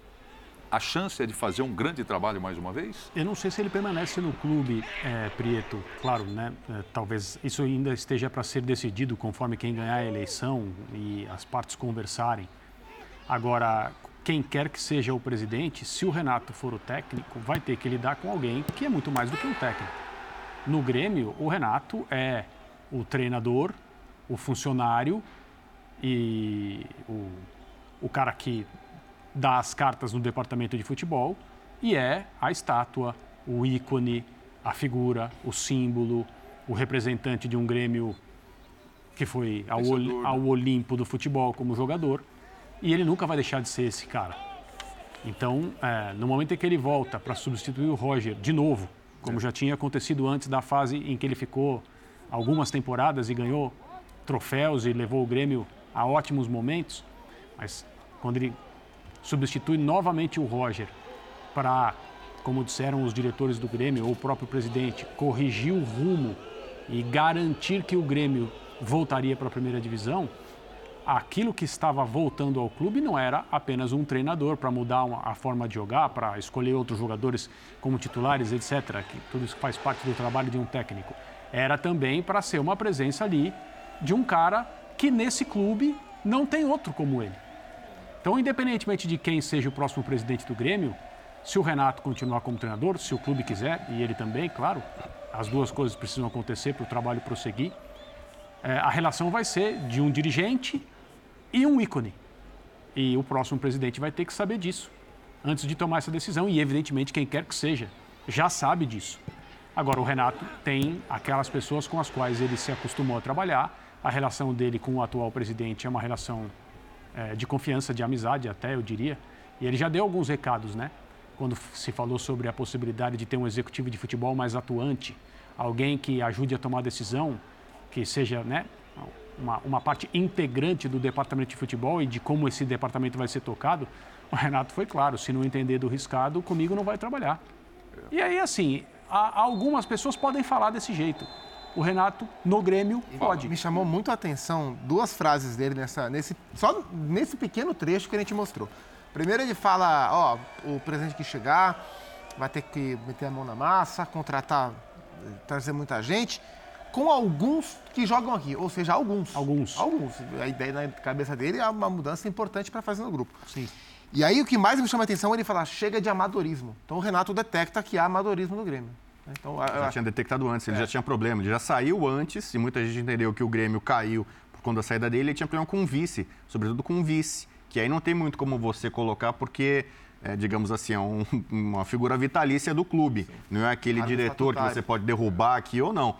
a chance é de fazer um grande trabalho mais uma vez? Eu não sei se ele permanece no clube, é, Prieto, claro, né? é, talvez isso ainda esteja para ser decidido conforme quem ganhar a eleição e as partes conversarem. Agora, quem quer que seja o presidente, se o Renato for o técnico, vai ter que lidar com alguém que é muito mais do que um técnico. No Grêmio, o Renato é o treinador, o funcionário e o, o cara que dá as cartas no departamento de futebol e é a estátua, o ícone, a figura, o símbolo, o representante de um Grêmio que foi ao, Vencedor, Ol- né? ao Olimpo do futebol como jogador e ele nunca vai deixar de ser esse cara. Então, é, no momento em que ele volta para substituir o Roger de novo, como já tinha acontecido antes da fase em que ele ficou algumas temporadas e ganhou troféus e levou o Grêmio a ótimos momentos, mas quando ele substitui novamente o Roger para, como disseram os diretores do Grêmio ou o próprio presidente, corrigir o rumo e garantir que o Grêmio voltaria para a primeira divisão, aquilo que estava voltando ao clube não era apenas um treinador para mudar a forma de jogar, para escolher outros jogadores como titulares, etc. Que tudo isso faz parte do trabalho de um técnico. Era também para ser uma presença ali de um cara que nesse clube não tem outro como ele. Então, independentemente de quem seja o próximo presidente do Grêmio, se o Renato continuar como treinador, se o clube quiser, e ele também, claro, as duas coisas precisam acontecer para o trabalho prosseguir, é, a relação vai ser de um dirigente e um ícone. E o próximo presidente vai ter que saber disso antes de tomar essa decisão, e evidentemente quem quer que seja já sabe disso. Agora, o Renato tem aquelas pessoas com as quais ele se acostumou a trabalhar, a relação dele com o atual presidente é uma relação é, de confiança, de amizade até, eu diria, e ele já deu alguns recados, né? Quando se falou sobre a possibilidade de ter um executivo de futebol mais atuante, alguém que ajude a tomar decisão, que seja, né, uma, uma parte integrante do departamento de futebol e de como esse departamento vai ser tocado, o Renato foi claro: se não entender do riscado, comigo não vai trabalhar. E aí, assim, algumas pessoas podem falar desse jeito. O Renato, no Grêmio, pode. Me chamou muito a atenção duas frases dele nessa, nesse, só nesse pequeno trecho que a gente mostrou. Primeiro ele fala, ó, o presidente que chegar vai ter que meter a mão na massa, contratar, trazer muita gente com alguns que jogam aqui, ou seja, alguns. Alguns. Alguns. A ideia na cabeça dele é uma mudança importante para fazer no grupo. Sim. E aí o que mais me chama a atenção é ele falar, chega de amadorismo. Então o Renato detecta que há amadorismo no Grêmio. Então, já tinha detectado antes, ele é. já tinha problema, ele já saiu antes, e muita gente entendeu que o Grêmio caiu por conta da saída dele, ele tinha problema com o vice, sobretudo com o vice, que aí não tem muito como você colocar, porque é, digamos assim, é um, uma figura vitalícia do clube. Sim. Não é aquele diretor que você pode derrubar aqui ou não.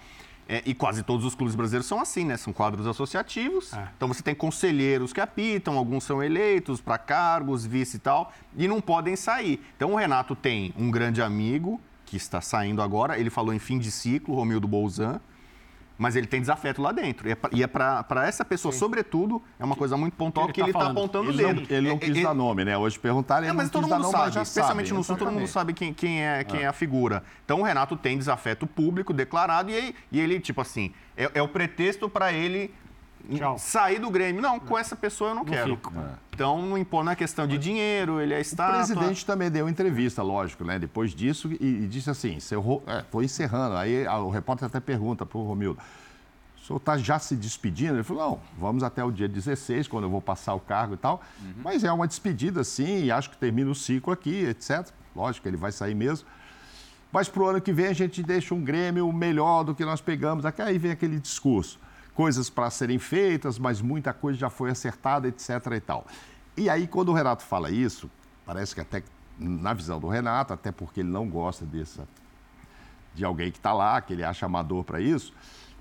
É, e quase todos os clubes brasileiros são assim, né? São quadros associativos. É. Então você tem conselheiros que apitam, alguns são eleitos para cargos, vice e tal, e não podem sair. Então o Renato tem um grande amigo que está saindo agora, ele falou em fim de ciclo, Romildo Bolzan, mas ele tem desafeto lá dentro. E é para é essa pessoa, Sim. sobretudo, é uma coisa muito pontual que ele está tá apontando ele dedo. Não, ele não quis dar nome, né? Hoje perguntaram, ele é, mas não todo mundo nome, sabe, especialmente sabe, no Sul, todo mundo sabe quem, quem, é, quem é. é a figura. Então o Renato tem desafeto público declarado e, e ele, tipo assim, é, é o pretexto para ele Tchau. sair do Grêmio. Não, com essa pessoa eu não, não quero. É. Então impõe na questão de dinheiro, ele é estátua. O presidente também deu entrevista, lógico, né? Depois disso, e, e disse assim, encerrou, é, foi encerrando. Aí a, o repórter até pergunta para o Romildo, o senhor está já se despedindo? Ele falou, não, vamos até o dia 16, quando eu vou passar o cargo e tal. Uhum. Mas é uma despedida, sim, e acho que termina o ciclo aqui, etc. Lógico ele vai sair mesmo. Mas para o ano que vem a gente deixa um Grêmio melhor do que nós pegamos. Aí vem aquele discurso coisas para serem feitas, mas muita coisa já foi acertada, etc. e tal. E aí, quando o Renato fala isso, parece que até na visão do Renato, até porque ele não gosta dessa, de alguém que está lá, que ele acha amador para isso,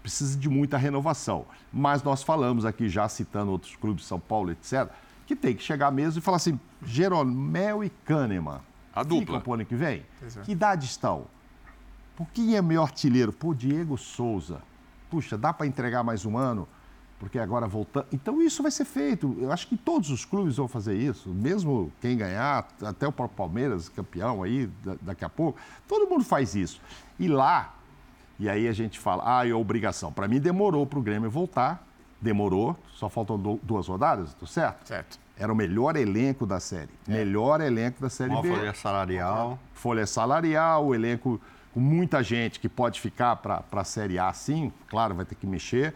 precisa de muita renovação. Mas nós falamos aqui, já citando outros clubes, São Paulo, etc., que tem que chegar mesmo e falar assim: Jeromel e Kahneman. A dupla. Ficam ano que vem? Exato. Que idade estão? Por quem é meu artilheiro? Pô, Diego Souza puxa, dá para entregar mais um ano, porque agora voltando. Então isso vai ser feito. Eu acho que todos os clubes vão fazer isso, mesmo quem ganhar, até o próprio Palmeiras, campeão aí, daqui a pouco, todo mundo faz isso. E lá, e aí a gente fala, ah, é obrigação. Para mim demorou para o Grêmio voltar, demorou, só faltam duas rodadas, tô certo? Certo. Era o melhor elenco da série. É. Melhor elenco da série Uma B. Folha salarial. Folha salarial, o elenco com muita gente que pode ficar para a Série A, sim, claro, vai ter que mexer.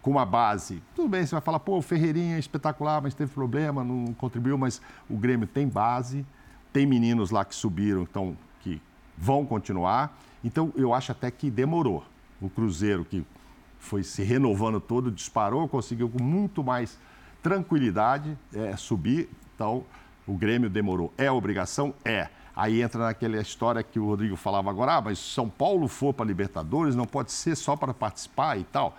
Com uma base, tudo bem, você vai falar, pô, Ferreirinha é espetacular, mas teve problema, não contribuiu, mas o Grêmio tem base, tem meninos lá que subiram, então, que vão continuar. Então, eu acho até que demorou. O Cruzeiro, que foi se renovando todo, disparou, conseguiu com muito mais tranquilidade é, subir. Então, o Grêmio demorou. É obrigação? É. Aí entra naquela história que o Rodrigo falava agora, ah, mas São Paulo for para Libertadores, não pode ser só para participar e tal.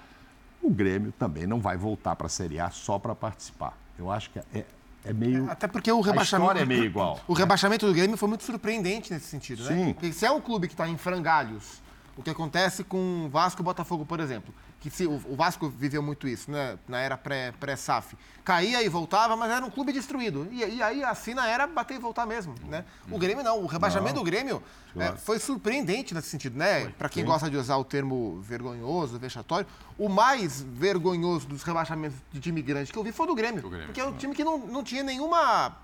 O Grêmio também não vai voltar para a Série A só para participar. Eu acho que é, é meio. Até porque o rebaixamento. A é meio igual. O rebaixamento do Grêmio foi muito surpreendente nesse sentido, né? Sim. Porque se é um clube que está em frangalhos, O que acontece com Vasco e Botafogo, por exemplo. Que se, o, o Vasco viveu muito isso, né? Na era pré- pré-SAF. Caía e voltava, mas era um clube destruído. E, e aí, assim, na era bater e voltar mesmo, né? O Grêmio não. O rebaixamento do Grêmio é, foi surpreendente nesse sentido, né? Para quem gosta de usar o termo vergonhoso, vexatório, o mais vergonhoso dos rebaixamentos de time grande que eu vi foi o do Grêmio. Do Grêmio. Porque é um time que não, não tinha nenhuma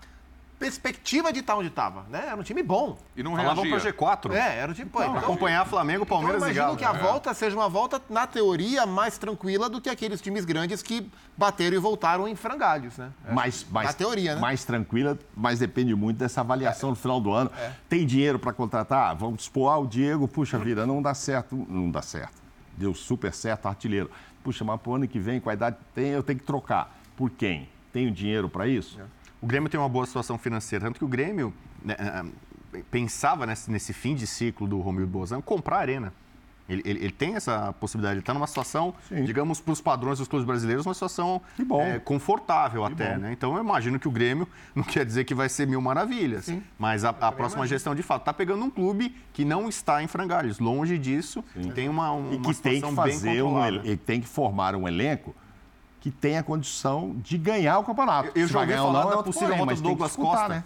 perspectiva de estar onde estava, né? Era um time bom. E não Falavam reagia. para G4. É, era um time... Pô, então- Acompanhar Flamengo, Palmeiras então, e imagino Galo. que a volta seja uma volta, na teoria, mais tranquila do que aqueles times grandes que bateram e voltaram em frangalhos, né? mais, mais, Na teoria, né? mais tranquila, mas depende muito dessa avaliação no final do ano. Tem dinheiro para contratar? Vamos supor, ah, o Diego, puxa vida, não dá certo. Não dá certo. Deu super certo, artilheiro. Puxa, mas pro ano que vem, com a idade tem, eu tenho que trocar. Por quem? Tenho dinheiro para isso? O Grêmio tem uma boa situação financeira, tanto que o Grêmio né, eh, pensava nesse, nesse fim de ciclo do Romildo Bozan comprar a arena. Ele, ele- ele tem essa possibilidade, ele está numa situação, Sim. digamos, para os padrões dos clubes brasileiros, uma situação Que bom. eh, confortável até. Né? Então eu imagino que o Grêmio não quer dizer que vai ser mil maravilhas, mas a, a próxima gestão de fato está pegando um clube que não está em frangalhos, longe disso, tem uma, um- E uma que tem que situação bem fazer um, ele tem que formar um elenco que tenha condição de ganhar o campeonato. Eu Se já ouvi falar não, é da outro possível volta do tem Douglas disputar, Costa. né?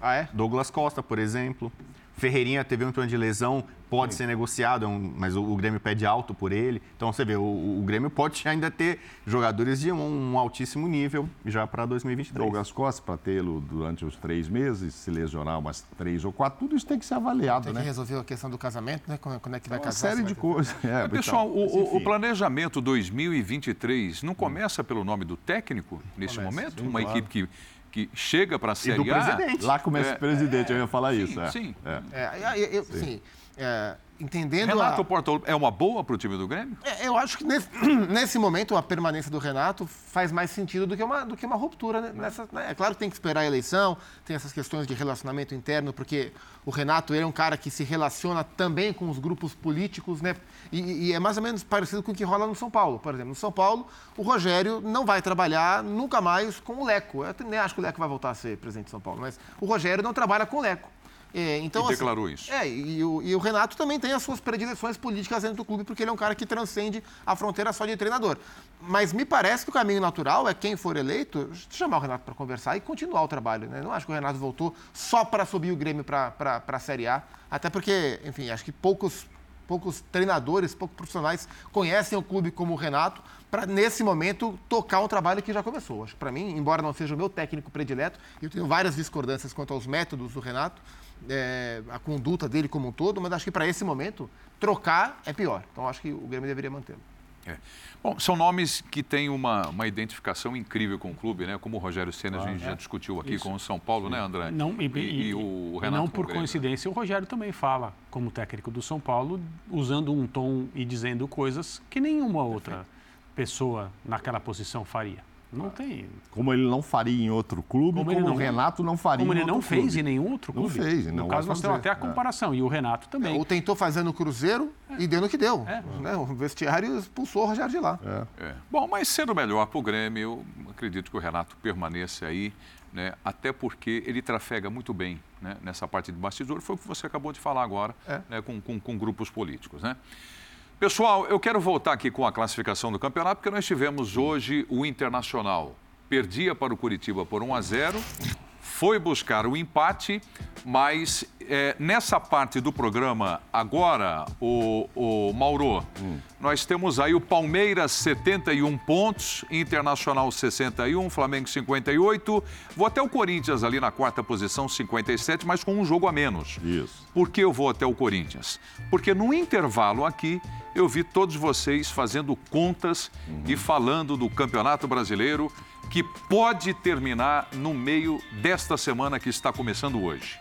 Ah, é? Douglas Costa, por exemplo. Ferreirinha teve um plano de lesão, pode ser negociado, é mas o, o Grêmio pede alto por ele. Então você vê, o, o Grêmio pode ainda ter jogadores de um, um altíssimo nível já para 2023. Douglas Costa, para tê-lo durante os três meses, se lesionar umas três ou quatro, tudo isso tem que ser avaliado, Tem que né? resolver a questão do casamento, né? Quando, quando é que vai Uma casar? série se de coisas. É, Mas, pessoal, então, o- o, planejamento 2023 não começa pelo nome do técnico nesse momento? Uma equipe que, que chega para a E do Série A? presidente. Lá começa É, o presidente, eu ia falar sim, isso. é. sim. É. É, eu, eu- sim, é, entendendo Renato a... Portaluppi é uma boa para o time do Grêmio? É, Eu acho que nesse, nesse momento a permanência do Renato faz mais sentido do que uma, do que uma ruptura. né, Nessa, né? É claro que tem que esperar a eleição, tem essas questões de relacionamento interno, porque o Renato ele é um cara que se relaciona também com os grupos políticos, né? E, e é mais ou menos parecido com o que rola no São Paulo. Por exemplo, no São Paulo, o Rogério não vai trabalhar nunca mais com o Leco. Eu nem acho que o Leco vai voltar a ser presidente de São Paulo, mas o Rogério não trabalha com o Leco. É, então, E assim, declarou isso. é, e o, e o Renato também tem as suas predileções políticas dentro do clube, porque ele é um cara que transcende a fronteira só de treinador. Mas me parece que o caminho natural é quem for eleito, chamar o Renato para conversar e continuar o trabalho. Né? Não acho que o Renato voltou só para subir o Grêmio para a Série A, até porque, enfim, acho que poucos, poucos treinadores, poucos profissionais conhecem o clube como o Renato para, nesse momento, tocar um trabalho que já começou. Acho que, para mim, embora não seja o meu técnico predileto, eu tenho várias discordâncias quanto aos métodos do Renato, é, a conduta dele como um todo, mas acho que para esse momento, trocar é pior. Então acho que o Grêmio deveria mantê-lo. É. Bom, são nomes que têm uma, uma identificação incrível com o clube, né? Como o Rogério Senna, a gente já discutiu aqui com o São Paulo, né, André? Não, e, e, e- o Renato não por Grêmio. coincidência, o Rogério também fala, como técnico do São Paulo, usando um tom e dizendo coisas que nenhuma outra pessoa naquela posição faria. Não tem. Como ele não faria em outro clube, Como como, ele o não- Renato não faria Como em ele não fez clube. em nenhum outro Não clube. fez, e não no caso, nós temos fazer. até a comparação. E o Renato também. Ou tentou fazer no Cruzeiro e deu no que deu. É. Né? O vestiário expulsou o Rogério de lá. É. Bom, mas sendo melhor para o Grêmio, eu acredito que o Renato permaneça aí, né? até porque ele trafega muito bem né? nessa parte de bastidor. Foi o que você acabou de falar agora, É. né? com, com- com grupos políticos. Né? Pessoal, eu quero voltar aqui com a classificação do campeonato, porque nós tivemos hoje o Internacional. Perdia para o Curitiba por 1 a 0, foi buscar o empate, mas é, nessa parte do programa, agora, o, o Mauro, nós temos aí o Palmeiras 71 pontos, Internacional 61, Flamengo 58, vou até o Corinthians ali na quarta posição, 57, mas com um jogo a menos. Isso. Por que eu vou até o Corinthians? Porque no intervalo aqui eu vi todos vocês fazendo contas e falando do Campeonato Brasileiro que pode terminar no meio desta semana que está começando hoje.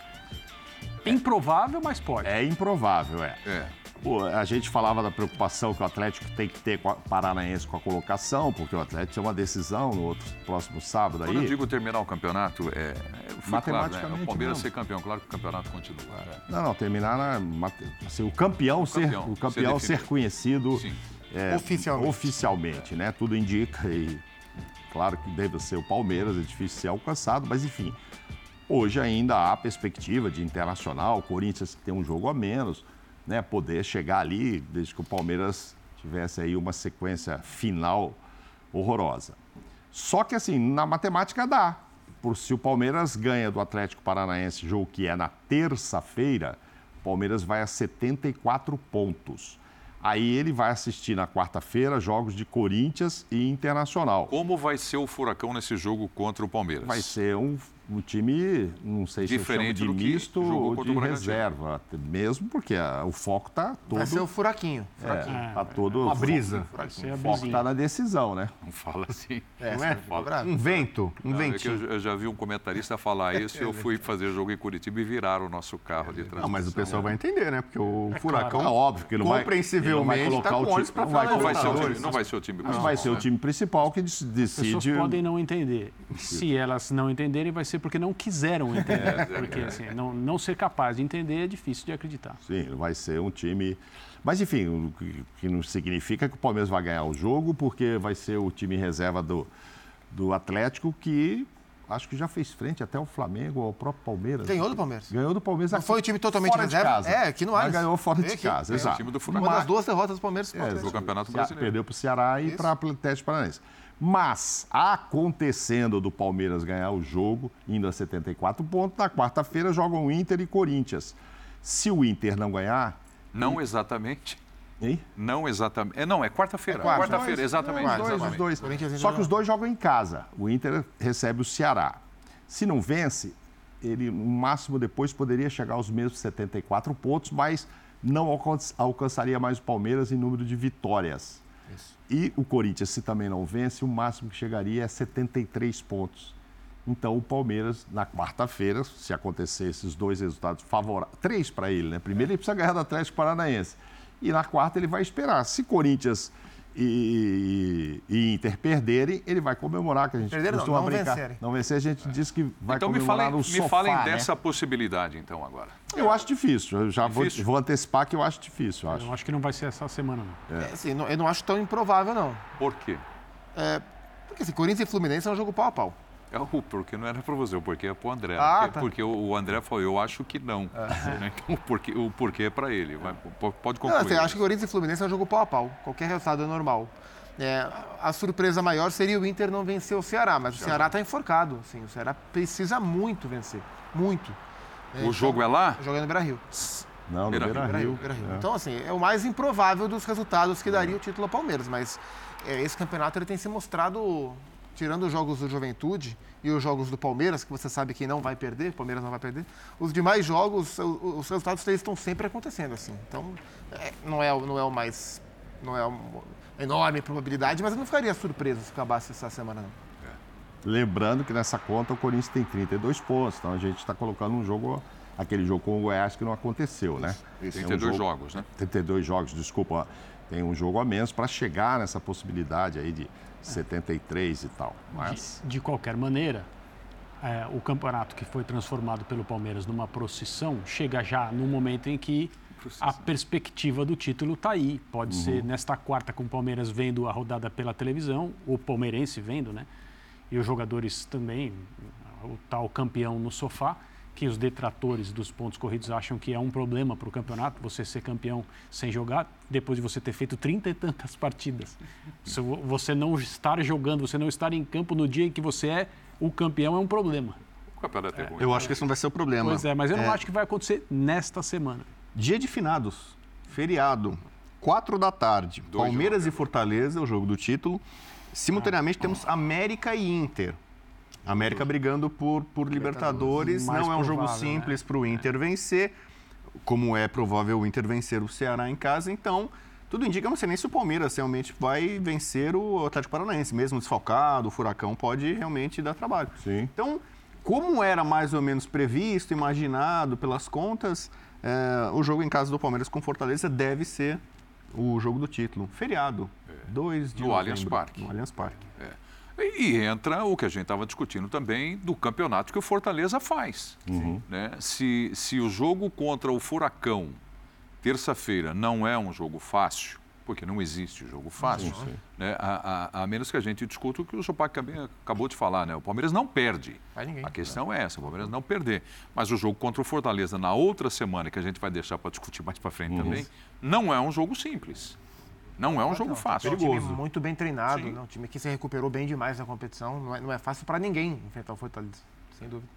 Improvável, mas pode. É improvável, é. É. Pô, a gente falava da preocupação que o Atlético tem que ter com a Paranaense com a colocação, porque o Atlético tem uma decisão no outro próximo sábado Quando eu aí. digo terminar o campeonato, é, é foi claro, né? Matematicamente, O Palmeiras não. ser campeão, claro que o campeonato continua. Não, não, terminar na, mate- assim, o campeão, ser, campeão o ser campeão ser, definido. conhecido é, Oficialmente. oficialmente, né? Tudo indica e claro que deve ser o Palmeiras, é difícil ser alcançado, mas enfim. Hoje ainda há perspectiva de internacional, o Corinthians tem um jogo a menos. né, poder chegar ali, desde que o Palmeiras tivesse aí uma sequência final horrorosa. Só que assim, na matemática dá. Por se o Palmeiras ganha do Atlético Paranaense, jogo que é na terça-feira, o Palmeiras vai a 74 pontos. Aí ele vai assistir na quarta-feira jogos de Corinthians e Internacional. Como vai ser o Furacão nesse jogo contra o Palmeiras? Vai ser um, um time, não sei Diferente se eu chamo de que misto jogou ou de reserva. Mesmo porque a- o foco está todo... Vai ser o furaquinho. é, tá todo Uma brisa. O foco está na decisão, né? Não fala assim. É, Não é? bravo. Um vento, um Não, é que ventinho. eu, eu já vi um comentarista falar isso e eu fui fazer jogo em Curitiba e viraram o nosso carro de transmissão. Não, mas o pessoal vai entender, né? Porque o Furacão, É óbvio que não vai- compreensivelmente, ele não vai está colocar com o olhos time- para não vai falar Não vai, ser o time, não vai ser o time Mas principal. vai ser o time principal que dec- As pessoas decide... podem não entender. Se elas não entenderem, vai ser porque não quiseram entender. Porque assim, não, não ser capaz de entender é difícil de acreditar. Sim, vai ser um time. Mas, enfim, o que- não significa que o Palmeiras vai ganhar o jogo, porque vai ser o time reserva do, do Atlético, que acho que já fez frente até ao Flamengo, ao próprio Palmeiras. Ganhou do Palmeiras. Ganhou do Palmeiras Não aqui, foi o time totalmente fora reserva? de casa. É, aqui no Mas Allianz. ganhou fora de casa, É, o exato. time do Uma das duas derrotas do Palmeiras É, do Campeonato Se- Brasileiro. Perdeu para o Ceará e para o Atlético Paranaense. Mas, acontecendo do Palmeiras ganhar o jogo, indo a 74 pontos, na quarta-feira jogam Inter e Corinthians. Se o Inter não ganhar, Não exatamente. hein? Não exatamente. É, não, é quarta-feira. É quarta. quarta-feira, exatamente. Os dois, os exatamente. dois. E Só que os dois jogam em casa. O Inter recebe o Ceará. Se não vence, ele no máximo depois poderia chegar aos mesmos 74 pontos, mas não alcan- alcançaria mais o Palmeiras em número de vitórias. E o Corinthians, se também não vence, o máximo que chegaria é 73 pontos. Então o Palmeiras, na quarta-feira, se acontecer esses dois resultados favoráveis, três para ele, né? Primeiro ele precisa ganhar do Atlético Paranaense. E na quarta ele vai esperar. Se Corinthians e, e Inter perderem, ele vai comemorar, que a gente Perderam não, costuma não brincar. vencerem. Não vencer, a gente diz que vai Então me comemorar falem, no me sofá, falem né? dessa possibilidade, então, agora. Eu acho difícil. Eu já vou, Difícil? vou antecipar que eu acho difícil, eu acho. Eu acho que não vai ser essa semana, não. É, assim, não- eu não acho tão improvável, não. Por quê? É, porque assim, Corinthians e Fluminense é um jogo pau a pau. É o porque não era para você, o porquê é para o André. Ah, porque tá. porque o o André falou, eu acho que não. Né? Então, o porquê, o porquê é para ele. Vai, po- pode Não, concluir. assim, eu acho que Corinthians e Fluminense é um jogo pau a pau. Qualquer resultado é normal. É, a surpresa maior seria o Inter não vencer o Ceará, mas o Ceará está enforcado. Assim, o Ceará precisa muito vencer. Muito. O jogo é lá? Jogando no Brasil. Não, no Beira-Rio, Beira. Beira-Rio. Então, assim, é o mais improvável dos resultados que daria o título ao Palmeiras. Mas é, esse campeonato ele tem se mostrado, tirando os jogos do Juventude e os jogos do Palmeiras, que você sabe que não vai perder, o Palmeiras não vai perder, os demais jogos, os resultados deles estão sempre acontecendo, assim. Então, é, não, é, o- não é o mais... Não é uma enorme probabilidade, mas eu não ficaria surpreso se acabasse essa semana, não. Lembrando que nessa conta o Corinthians tem 32 pontos, então a gente está colocando um jogo, aquele jogo com o Goiás que não aconteceu, né? Tem Tem um 32 jogo- jogos, né? 32 jogos, desculpa. Tem um jogo a menos para chegar nessa possibilidade aí de 73 e tal. Mas De, de qualquer maneira, é, o campeonato que foi transformado pelo Palmeiras numa procissão chega já no momento em que a perspectiva do título está aí. Pode ser nesta quarta com o Palmeiras vendo a rodada pela televisão, o palmeirense vendo, né? E os jogadores também, o tal campeão no sofá, que os detratores dos pontos corridos acham que é um problema para o campeonato, você ser campeão sem jogar, depois de você ter feito trinta e tantas partidas. Você não estar jogando, você não estar em campo no dia em que você é o campeão é um problema. O campeonato é ruim. Eu acho que esse não vai ser o problema. Pois é, mas eu não acho que vai acontecer nesta semana. Dia de finados, feriado, 4 da tarde. Dois Palmeiras e Fortaleza, o jogo do título. Simultaneamente temos América e Inter. América brigando por, por Libertadores. Mais Não é um jogo provável, né? simples para o Inter vencer, como é provável o Inter vencer o Ceará em casa. Então, tudo indica, não sei nem se o Palmeiras realmente vai vencer o Atlético Paranaense. Mesmo desfalcado, o Furacão pode realmente dar trabalho. Sim. Então, como era mais ou menos previsto, imaginado pelas contas, é, o jogo em casa do Palmeiras com Fortaleza deve ser o jogo do título. Feriado. 2 de No novembro, Allianz Parque. No Allianz Parque. E, e entra o que a gente estava discutindo também do campeonato que o Fortaleza faz. Uhum. Né? Se, se o jogo contra o Furacão, terça-feira, não é um jogo fácil, porque não existe jogo fácil, né? A, a- a menos que a gente discuta o que o Sopac também acabou de falar, né? O Palmeiras não perde. Ninguém. A questão é essa, o Palmeiras não perder. Mas o jogo contra o Fortaleza na outra semana, que a gente vai deixar para discutir mais para frente também, não é um jogo simples. Não é um jogo fácil. É um time muito bem treinado, né? um time que se recuperou bem demais na competição. Não é, não é fácil para ninguém enfrentar o Fortaleza, sem dúvida.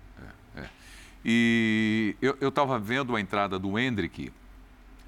E eu estava vendo a entrada do Hendrick.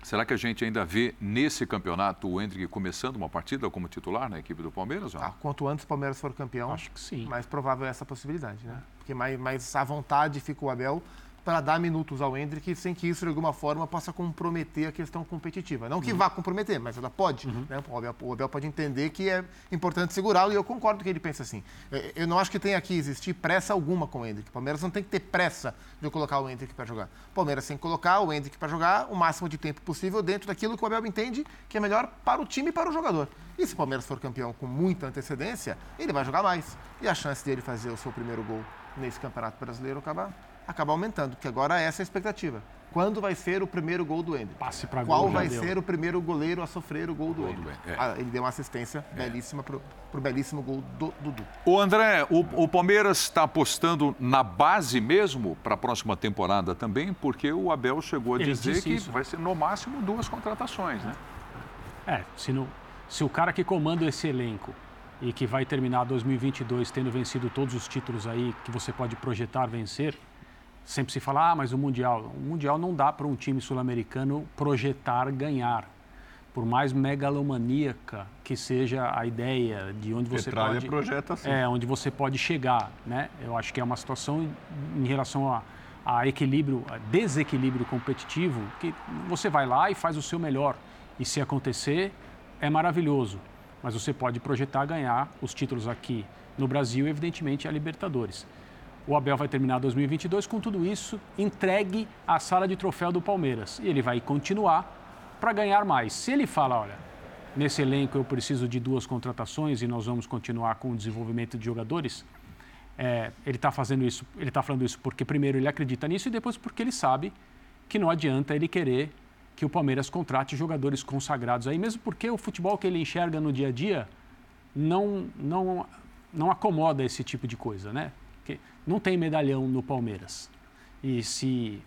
Será que a gente ainda vê nesse campeonato o Hendrick começando uma partida como titular na equipe do Palmeiras? não? Ah, quanto antes o Palmeiras for campeão, Acho que sim. mais provável é essa possibilidade, né? Porque mais, mais à vontade fica o Abel para dar minutos ao Hendrick sem que isso de alguma forma possa comprometer a questão competitiva. Não que vá comprometer, mas ela pode. né? O, Abel, o Abel pode entender que é importante segurá-lo e eu concordo que ele pensa assim. Eh, Eu não acho que tenha que existir pressa alguma com o Hendrick. O Palmeiras não tem que ter pressa de colocar o Hendrick para jogar. O Palmeiras tem que colocar o Hendrick para jogar o máximo de tempo possível dentro daquilo que o Abel entende que é melhor para o time e para o jogador. E se o Palmeiras for campeão com muita antecedência, ele vai jogar mais. E a chance dele fazer o seu primeiro gol nesse Campeonato Brasileiro acaba, acaba aumentando, porque agora essa é a expectativa. Quando vai ser o primeiro gol do Hendrick? Passe pra Qual vai deu. ser o primeiro goleiro a sofrer o gol do Gol? Hendrick, é. Ah, ele deu uma assistência belíssima pro, pro belíssimo gol do Dudu. O André, o, o Palmeiras está apostando na base mesmo para a próxima temporada também, porque o Abel chegou a Ele dizer que isso. vai ser no máximo duas contratações, né? É, se, não- se o cara que comanda esse elenco e que vai terminar 2022 tendo vencido todos os títulos aí que você pode projetar vencer, sempre se fala, ah, mas o Mundial. O Mundial não dá para um time sul-americano projetar ganhar. Por mais megalomaníaca que seja a ideia de onde você Petralha pode... projeta assim. É, onde você pode chegar, né? Eu acho que é uma situação em relação a, a equilíbrio, a desequilíbrio competitivo, que você vai lá e faz o seu melhor. E se acontecer, é maravilhoso. Mas você pode projetar ganhar os títulos aqui no Brasil evidentemente, a Libertadores. O Abel vai terminar 2022 com tudo isso entregue à sala de troféu do Palmeiras. E ele vai continuar para ganhar mais. Se ele fala, olha, nesse elenco eu preciso de duas contratações e nós vamos continuar com o desenvolvimento de jogadores, é, ele está fazendo isso, ele está falando isso porque primeiro ele acredita nisso e depois porque ele sabe que não adianta ele querer que o Palmeiras contrate jogadores consagrados aí, mesmo porque o futebol que ele enxerga no dia a dia não, não, não acomoda esse tipo de coisa, né? Não tem medalhão no Palmeiras. E se,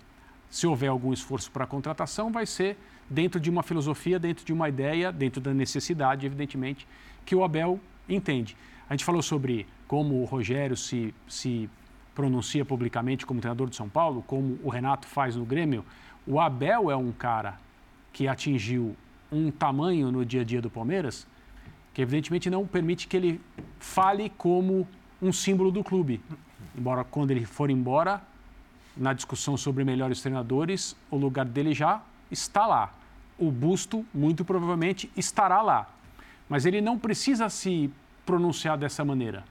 se houver algum esforço para a contratação, vai ser dentro de uma filosofia, dentro de uma ideia, dentro da necessidade, evidentemente, que o Abel entende. A gente falou sobre como o Rogério se, se pronuncia publicamente como treinador de São Paulo, como o Renato faz no Grêmio. O Abel é um cara que atingiu um tamanho no dia a dia do Palmeiras que evidentemente não permite que ele fale como um símbolo do clube. Embora quando ele for embora, na discussão sobre melhores treinadores, o lugar dele já está lá. O busto, muito provavelmente, estará lá. Mas ele não precisa se pronunciar dessa maneira,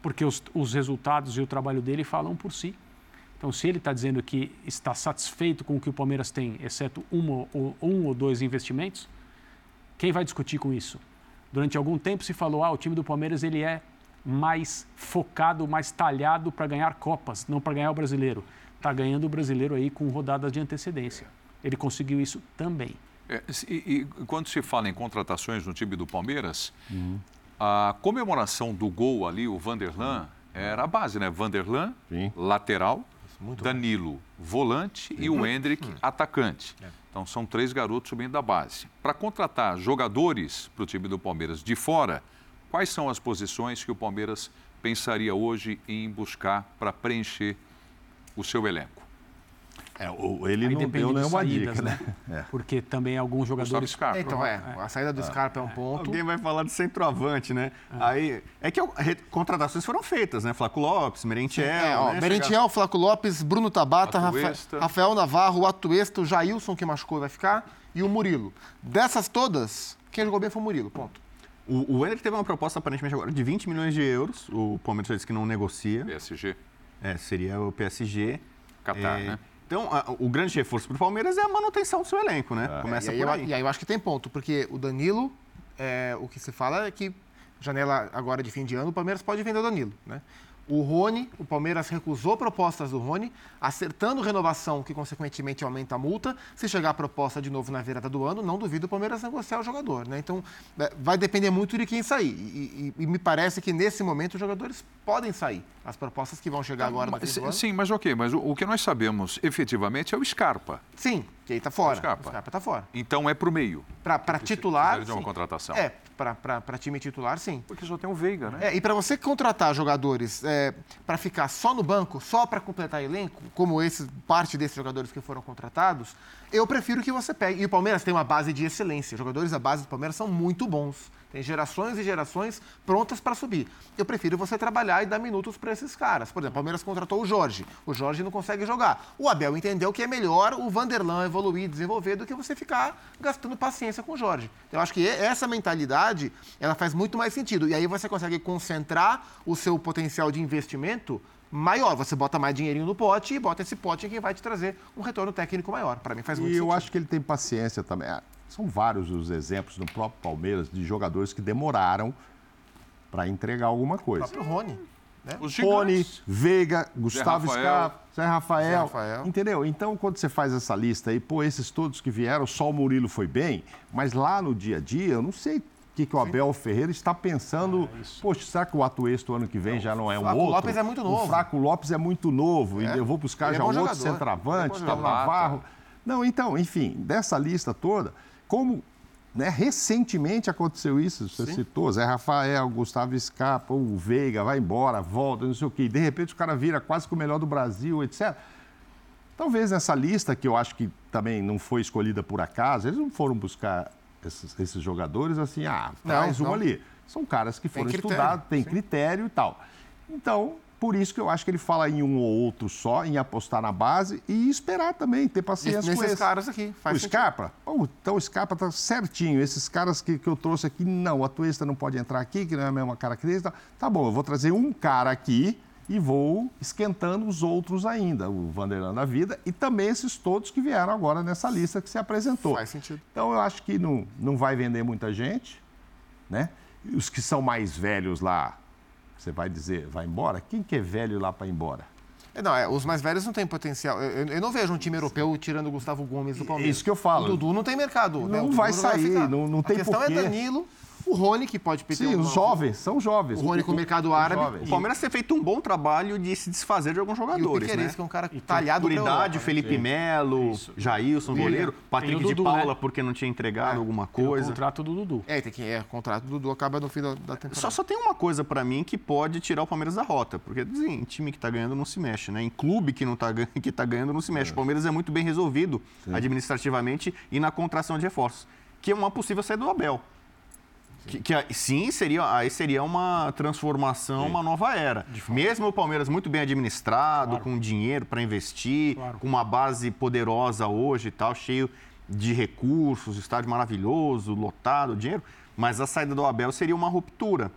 porque os, os resultados e o trabalho dele falam por si. Então, se ele está dizendo que está satisfeito com o que o Palmeiras tem, exceto uma, ou, um ou dois investimentos, quem vai discutir com isso? Durante algum tempo se falou, ah, o time do Palmeiras ele é mais focado, mais talhado para ganhar copas, não para ganhar o brasileiro. Está ganhando o brasileiro aí com rodadas de antecedência. Ele conseguiu isso também. É, se- e, e quando se fala em contratações no time do Palmeiras, a comemoração do gol ali, o Vanderlan, era a base, né? Vanderlan, Sim. lateral, Danilo, volante e o Hendrick, atacante. É. Então são três garotos subindo da base. Para contratar jogadores para o time do Palmeiras de fora, quais são as posições que o Palmeiras pensaria hoje em buscar para preencher o seu elenco? É, o- ele Aí não deu de nenhuma saídas, dica, né? né? É. Porque também alguns jogadores Scarpa. Então, é, a saída do Scarpa é um ponto. Alguém vai falar de centroavante, né? Aí, é que contratações foram feitas, né? Flaco Lopes, Merentiel, É, ó, né? Merentiel, Flaco Lopes, Bruno Tabata, Rafa-. Rafael Navarro, o Atuesta, o Jailson, que machucou e vai ficar, e o Murilo. Dessas todas, quem jogou bem foi o Murilo, ponto. O, o Hendrick teve uma proposta aparentemente agora de 20 milhões de euros. O Palmeiras disse que não negocia. PSG, É, seria o PSG. Qatar, É, né? Então, a- o grande reforço para o Palmeiras é a manutenção do seu elenco, né? Começa e, aí por eu, aí. e aí eu acho que tem ponto, porque o Danilo, é, o que se fala é que janela agora de fim de ano, o Palmeiras pode vender o Danilo, né? O Rony, o Palmeiras recusou propostas do Rony, acertando renovação, que consequentemente aumenta a multa. Se chegar a proposta de novo na virada do ano, não duvido o Palmeiras negociar o jogador. Né? Então, é, vai depender muito de quem sair. E, e, e, me parece que nesse momento os jogadores podem sair. As propostas que vão chegar agora no mas, Sim, mas ok, mas o, o, que nós sabemos efetivamente é o Scarpa. Sim, que aí está fora. O Scarpa. Está fora. Então é para o meio. Para titular. De uma contratação. É, para time titular, sim. Porque só tem o Veiga, né? É, e para você contratar jogadores é, para ficar só no banco, só para completar elenco, como esse, parte desses jogadores que foram contratados, eu prefiro que você pegue. E o Palmeiras tem uma base de excelência. Os jogadores da base do Palmeiras são muito bons. Tem gerações e gerações prontas para subir. Eu prefiro você trabalhar e dar minutos para esses caras. Por exemplo, o Palmeiras contratou o Jorge. O Jorge não consegue jogar. O Abel entendeu que é melhor o Vanderlan evoluir, desenvolver, do que você ficar gastando paciência com o Jorge. Eu acho que essa mentalidade ela faz muito mais sentido. E aí você consegue concentrar o seu potencial de investimento maior. Você bota mais dinheirinho no pote e bota esse pote em quem vai te trazer um retorno técnico maior. Para mim faz muito e sentido. E eu acho que ele tem paciência também. São vários os exemplos no próprio Palmeiras de jogadores que demoraram para entregar alguma coisa. O próprio Rony. Né? Os Rony, Veiga, Gustavo Scarpa, Zé Rafael, Zé Rafael. Entendeu? Então, quando você faz essa lista aí, pô, esses todos que vieram, só o Murilo foi bem, mas lá no dia a dia, eu não sei o que, que o Abel Sim. Ferreira está pensando. É Poxa, será que o Atuesto ano que vem não, já não é um outro? O Lopes é muito novo. O Fraco Lopes é muito novo. É. E eu vou buscar Ele é já é um jogador. outro centroavante, é tá Navarro. Não, então, enfim, dessa lista toda, como né, recentemente aconteceu isso, você Sim. citou, Zé Rafael, Gustavo Scarpa, o Veiga, vai embora, volta, não sei o quê. De repente o cara vira quase que o melhor do Brasil, etc. Talvez nessa lista, que eu acho que também não foi escolhida por acaso, eles não foram buscar esses, esses jogadores assim, ah, traz um ali. São caras que foram estudados, têm critério e tal. Então, por isso que eu acho que ele fala em um ou outro só, em apostar na base e esperar também, ter paciência Nesses com esses caras aqui. Faz o Scarpa? Oh, então o Scarpa está certinho. Esses caras que, que eu trouxe aqui, não, a Tuesta não pode entrar aqui, que não é a mesma característica. Tá bom, eu vou trazer um cara aqui e vou esquentando os outros ainda, o Vanderlan da vida e também esses todos que vieram agora nessa lista que se apresentou. Faz sentido. Então eu acho que não, não vai vender muita gente, né? Os que são mais velhos lá, você vai dizer, vai embora? Quem que é velho lá para ir embora? É, não, é, os mais velhos não têm potencial. Eu, eu, não vejo um time europeu tirando o Gustavo Gomes do Palmeiras. Isso que eu falo. O Dudu não tem mercado. Não né? vai sair, vai não, não tem. A questão é Danilo, o Rony, que pode pedir. Sim, os jovens, são jovens. O Rony com o mercado árabe. O Palmeiras tem feito um bom trabalho de se desfazer de alguns jogadores. E o né? que é um cara talhado Autoridade, Felipe Melo, Jailson, goleiro, Patrick Dudu, de Paula, né? porque não tinha entregado é, alguma coisa. o contrato do Dudu. É, tem que, é, o contrato do Dudu acaba no fim da, da temporada. Só, só tem uma coisa para mim que pode tirar o Palmeiras da rota, porque assim, em time que tá ganhando não se mexe, né? Em clube que não tá, que tá ganhando não se mexe. É. O Palmeiras é muito bem resolvido Sim. administrativamente e na contratação de reforços, que é uma possível saída do Abel. Que, que, sim, seria, aí seria uma transformação, sim. uma nova era. Mesmo o Palmeiras muito bem administrado, claro. com dinheiro para investir, claro. com uma base poderosa hoje e tal, cheio de recursos, estádio maravilhoso, lotado, dinheiro, mas a saída do Abel seria uma ruptura.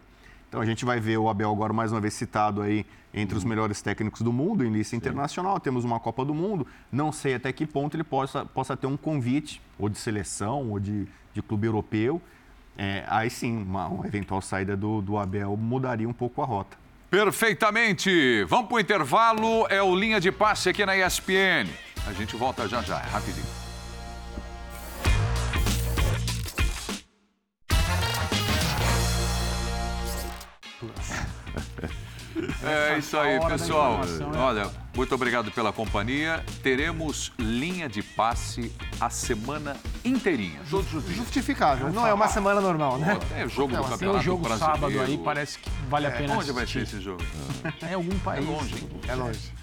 Então a gente vai ver o Abel agora mais uma vez citado aí entre os melhores técnicos do mundo em lista internacional. Temos uma Copa do Mundo. Não sei até que ponto ele possa, possa ter um convite, ou de seleção, ou de, de clube europeu é, aí sim, uma, uma, eventual saída do, do Abel mudaria um pouco a rota. Perfeitamente. Vamos para o intervalo. É o Linha de Passe aqui na ESPN. A gente volta já já, é rapidinho. É isso aí, pessoal. Né? Olha, muito obrigado pela companhia. Teremos linha de passe a semana inteirinha, todos os dias. Justificável. Não é uma semana normal, né? É jogo do Campeonato o jogo Brasileiro. sábado aí parece que vale a pena Onde vai ser esse jogo? É algum país. É longe. É longe.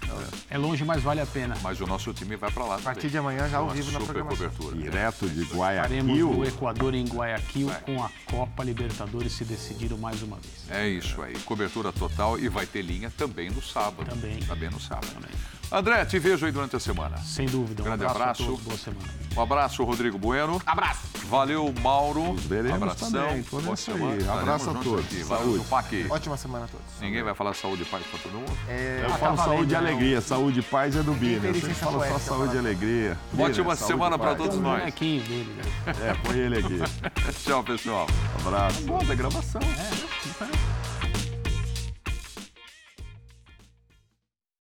É longe, mas vale a pena. Mas o nosso time vai para lá A partir de amanhã já ao vivo na programação. cobertura. Direto de Guayaquil. Estaremos no Equador em Guayaquil com a Copa Libertadores se decidiram mais uma vez. É isso aí. Cobertura total e vai ter linha também no sábado. Também. Também no sábado. Também. André, te vejo aí durante a semana. Sem dúvida. Um Grande abraço. abraço. Boa semana. Um abraço, Rodrigo Bueno. Abraço. Valeu, Mauro. Nos veremos Abração. também. Boa semana. Abraço a todos. Aqui. Valeu, saúde. Ótima semana a todos. Ninguém vai falar saúde e paz para todo mundo? É... Eu ah, falo tá saúde e alegria. Saúde e paz é do Bini. Eu sempre falo só saúde e alegria. Ótima semana para todos nós. Dele, né? É, põe ele aqui. Tchau, pessoal. Um abraço. Boa da gravação. É.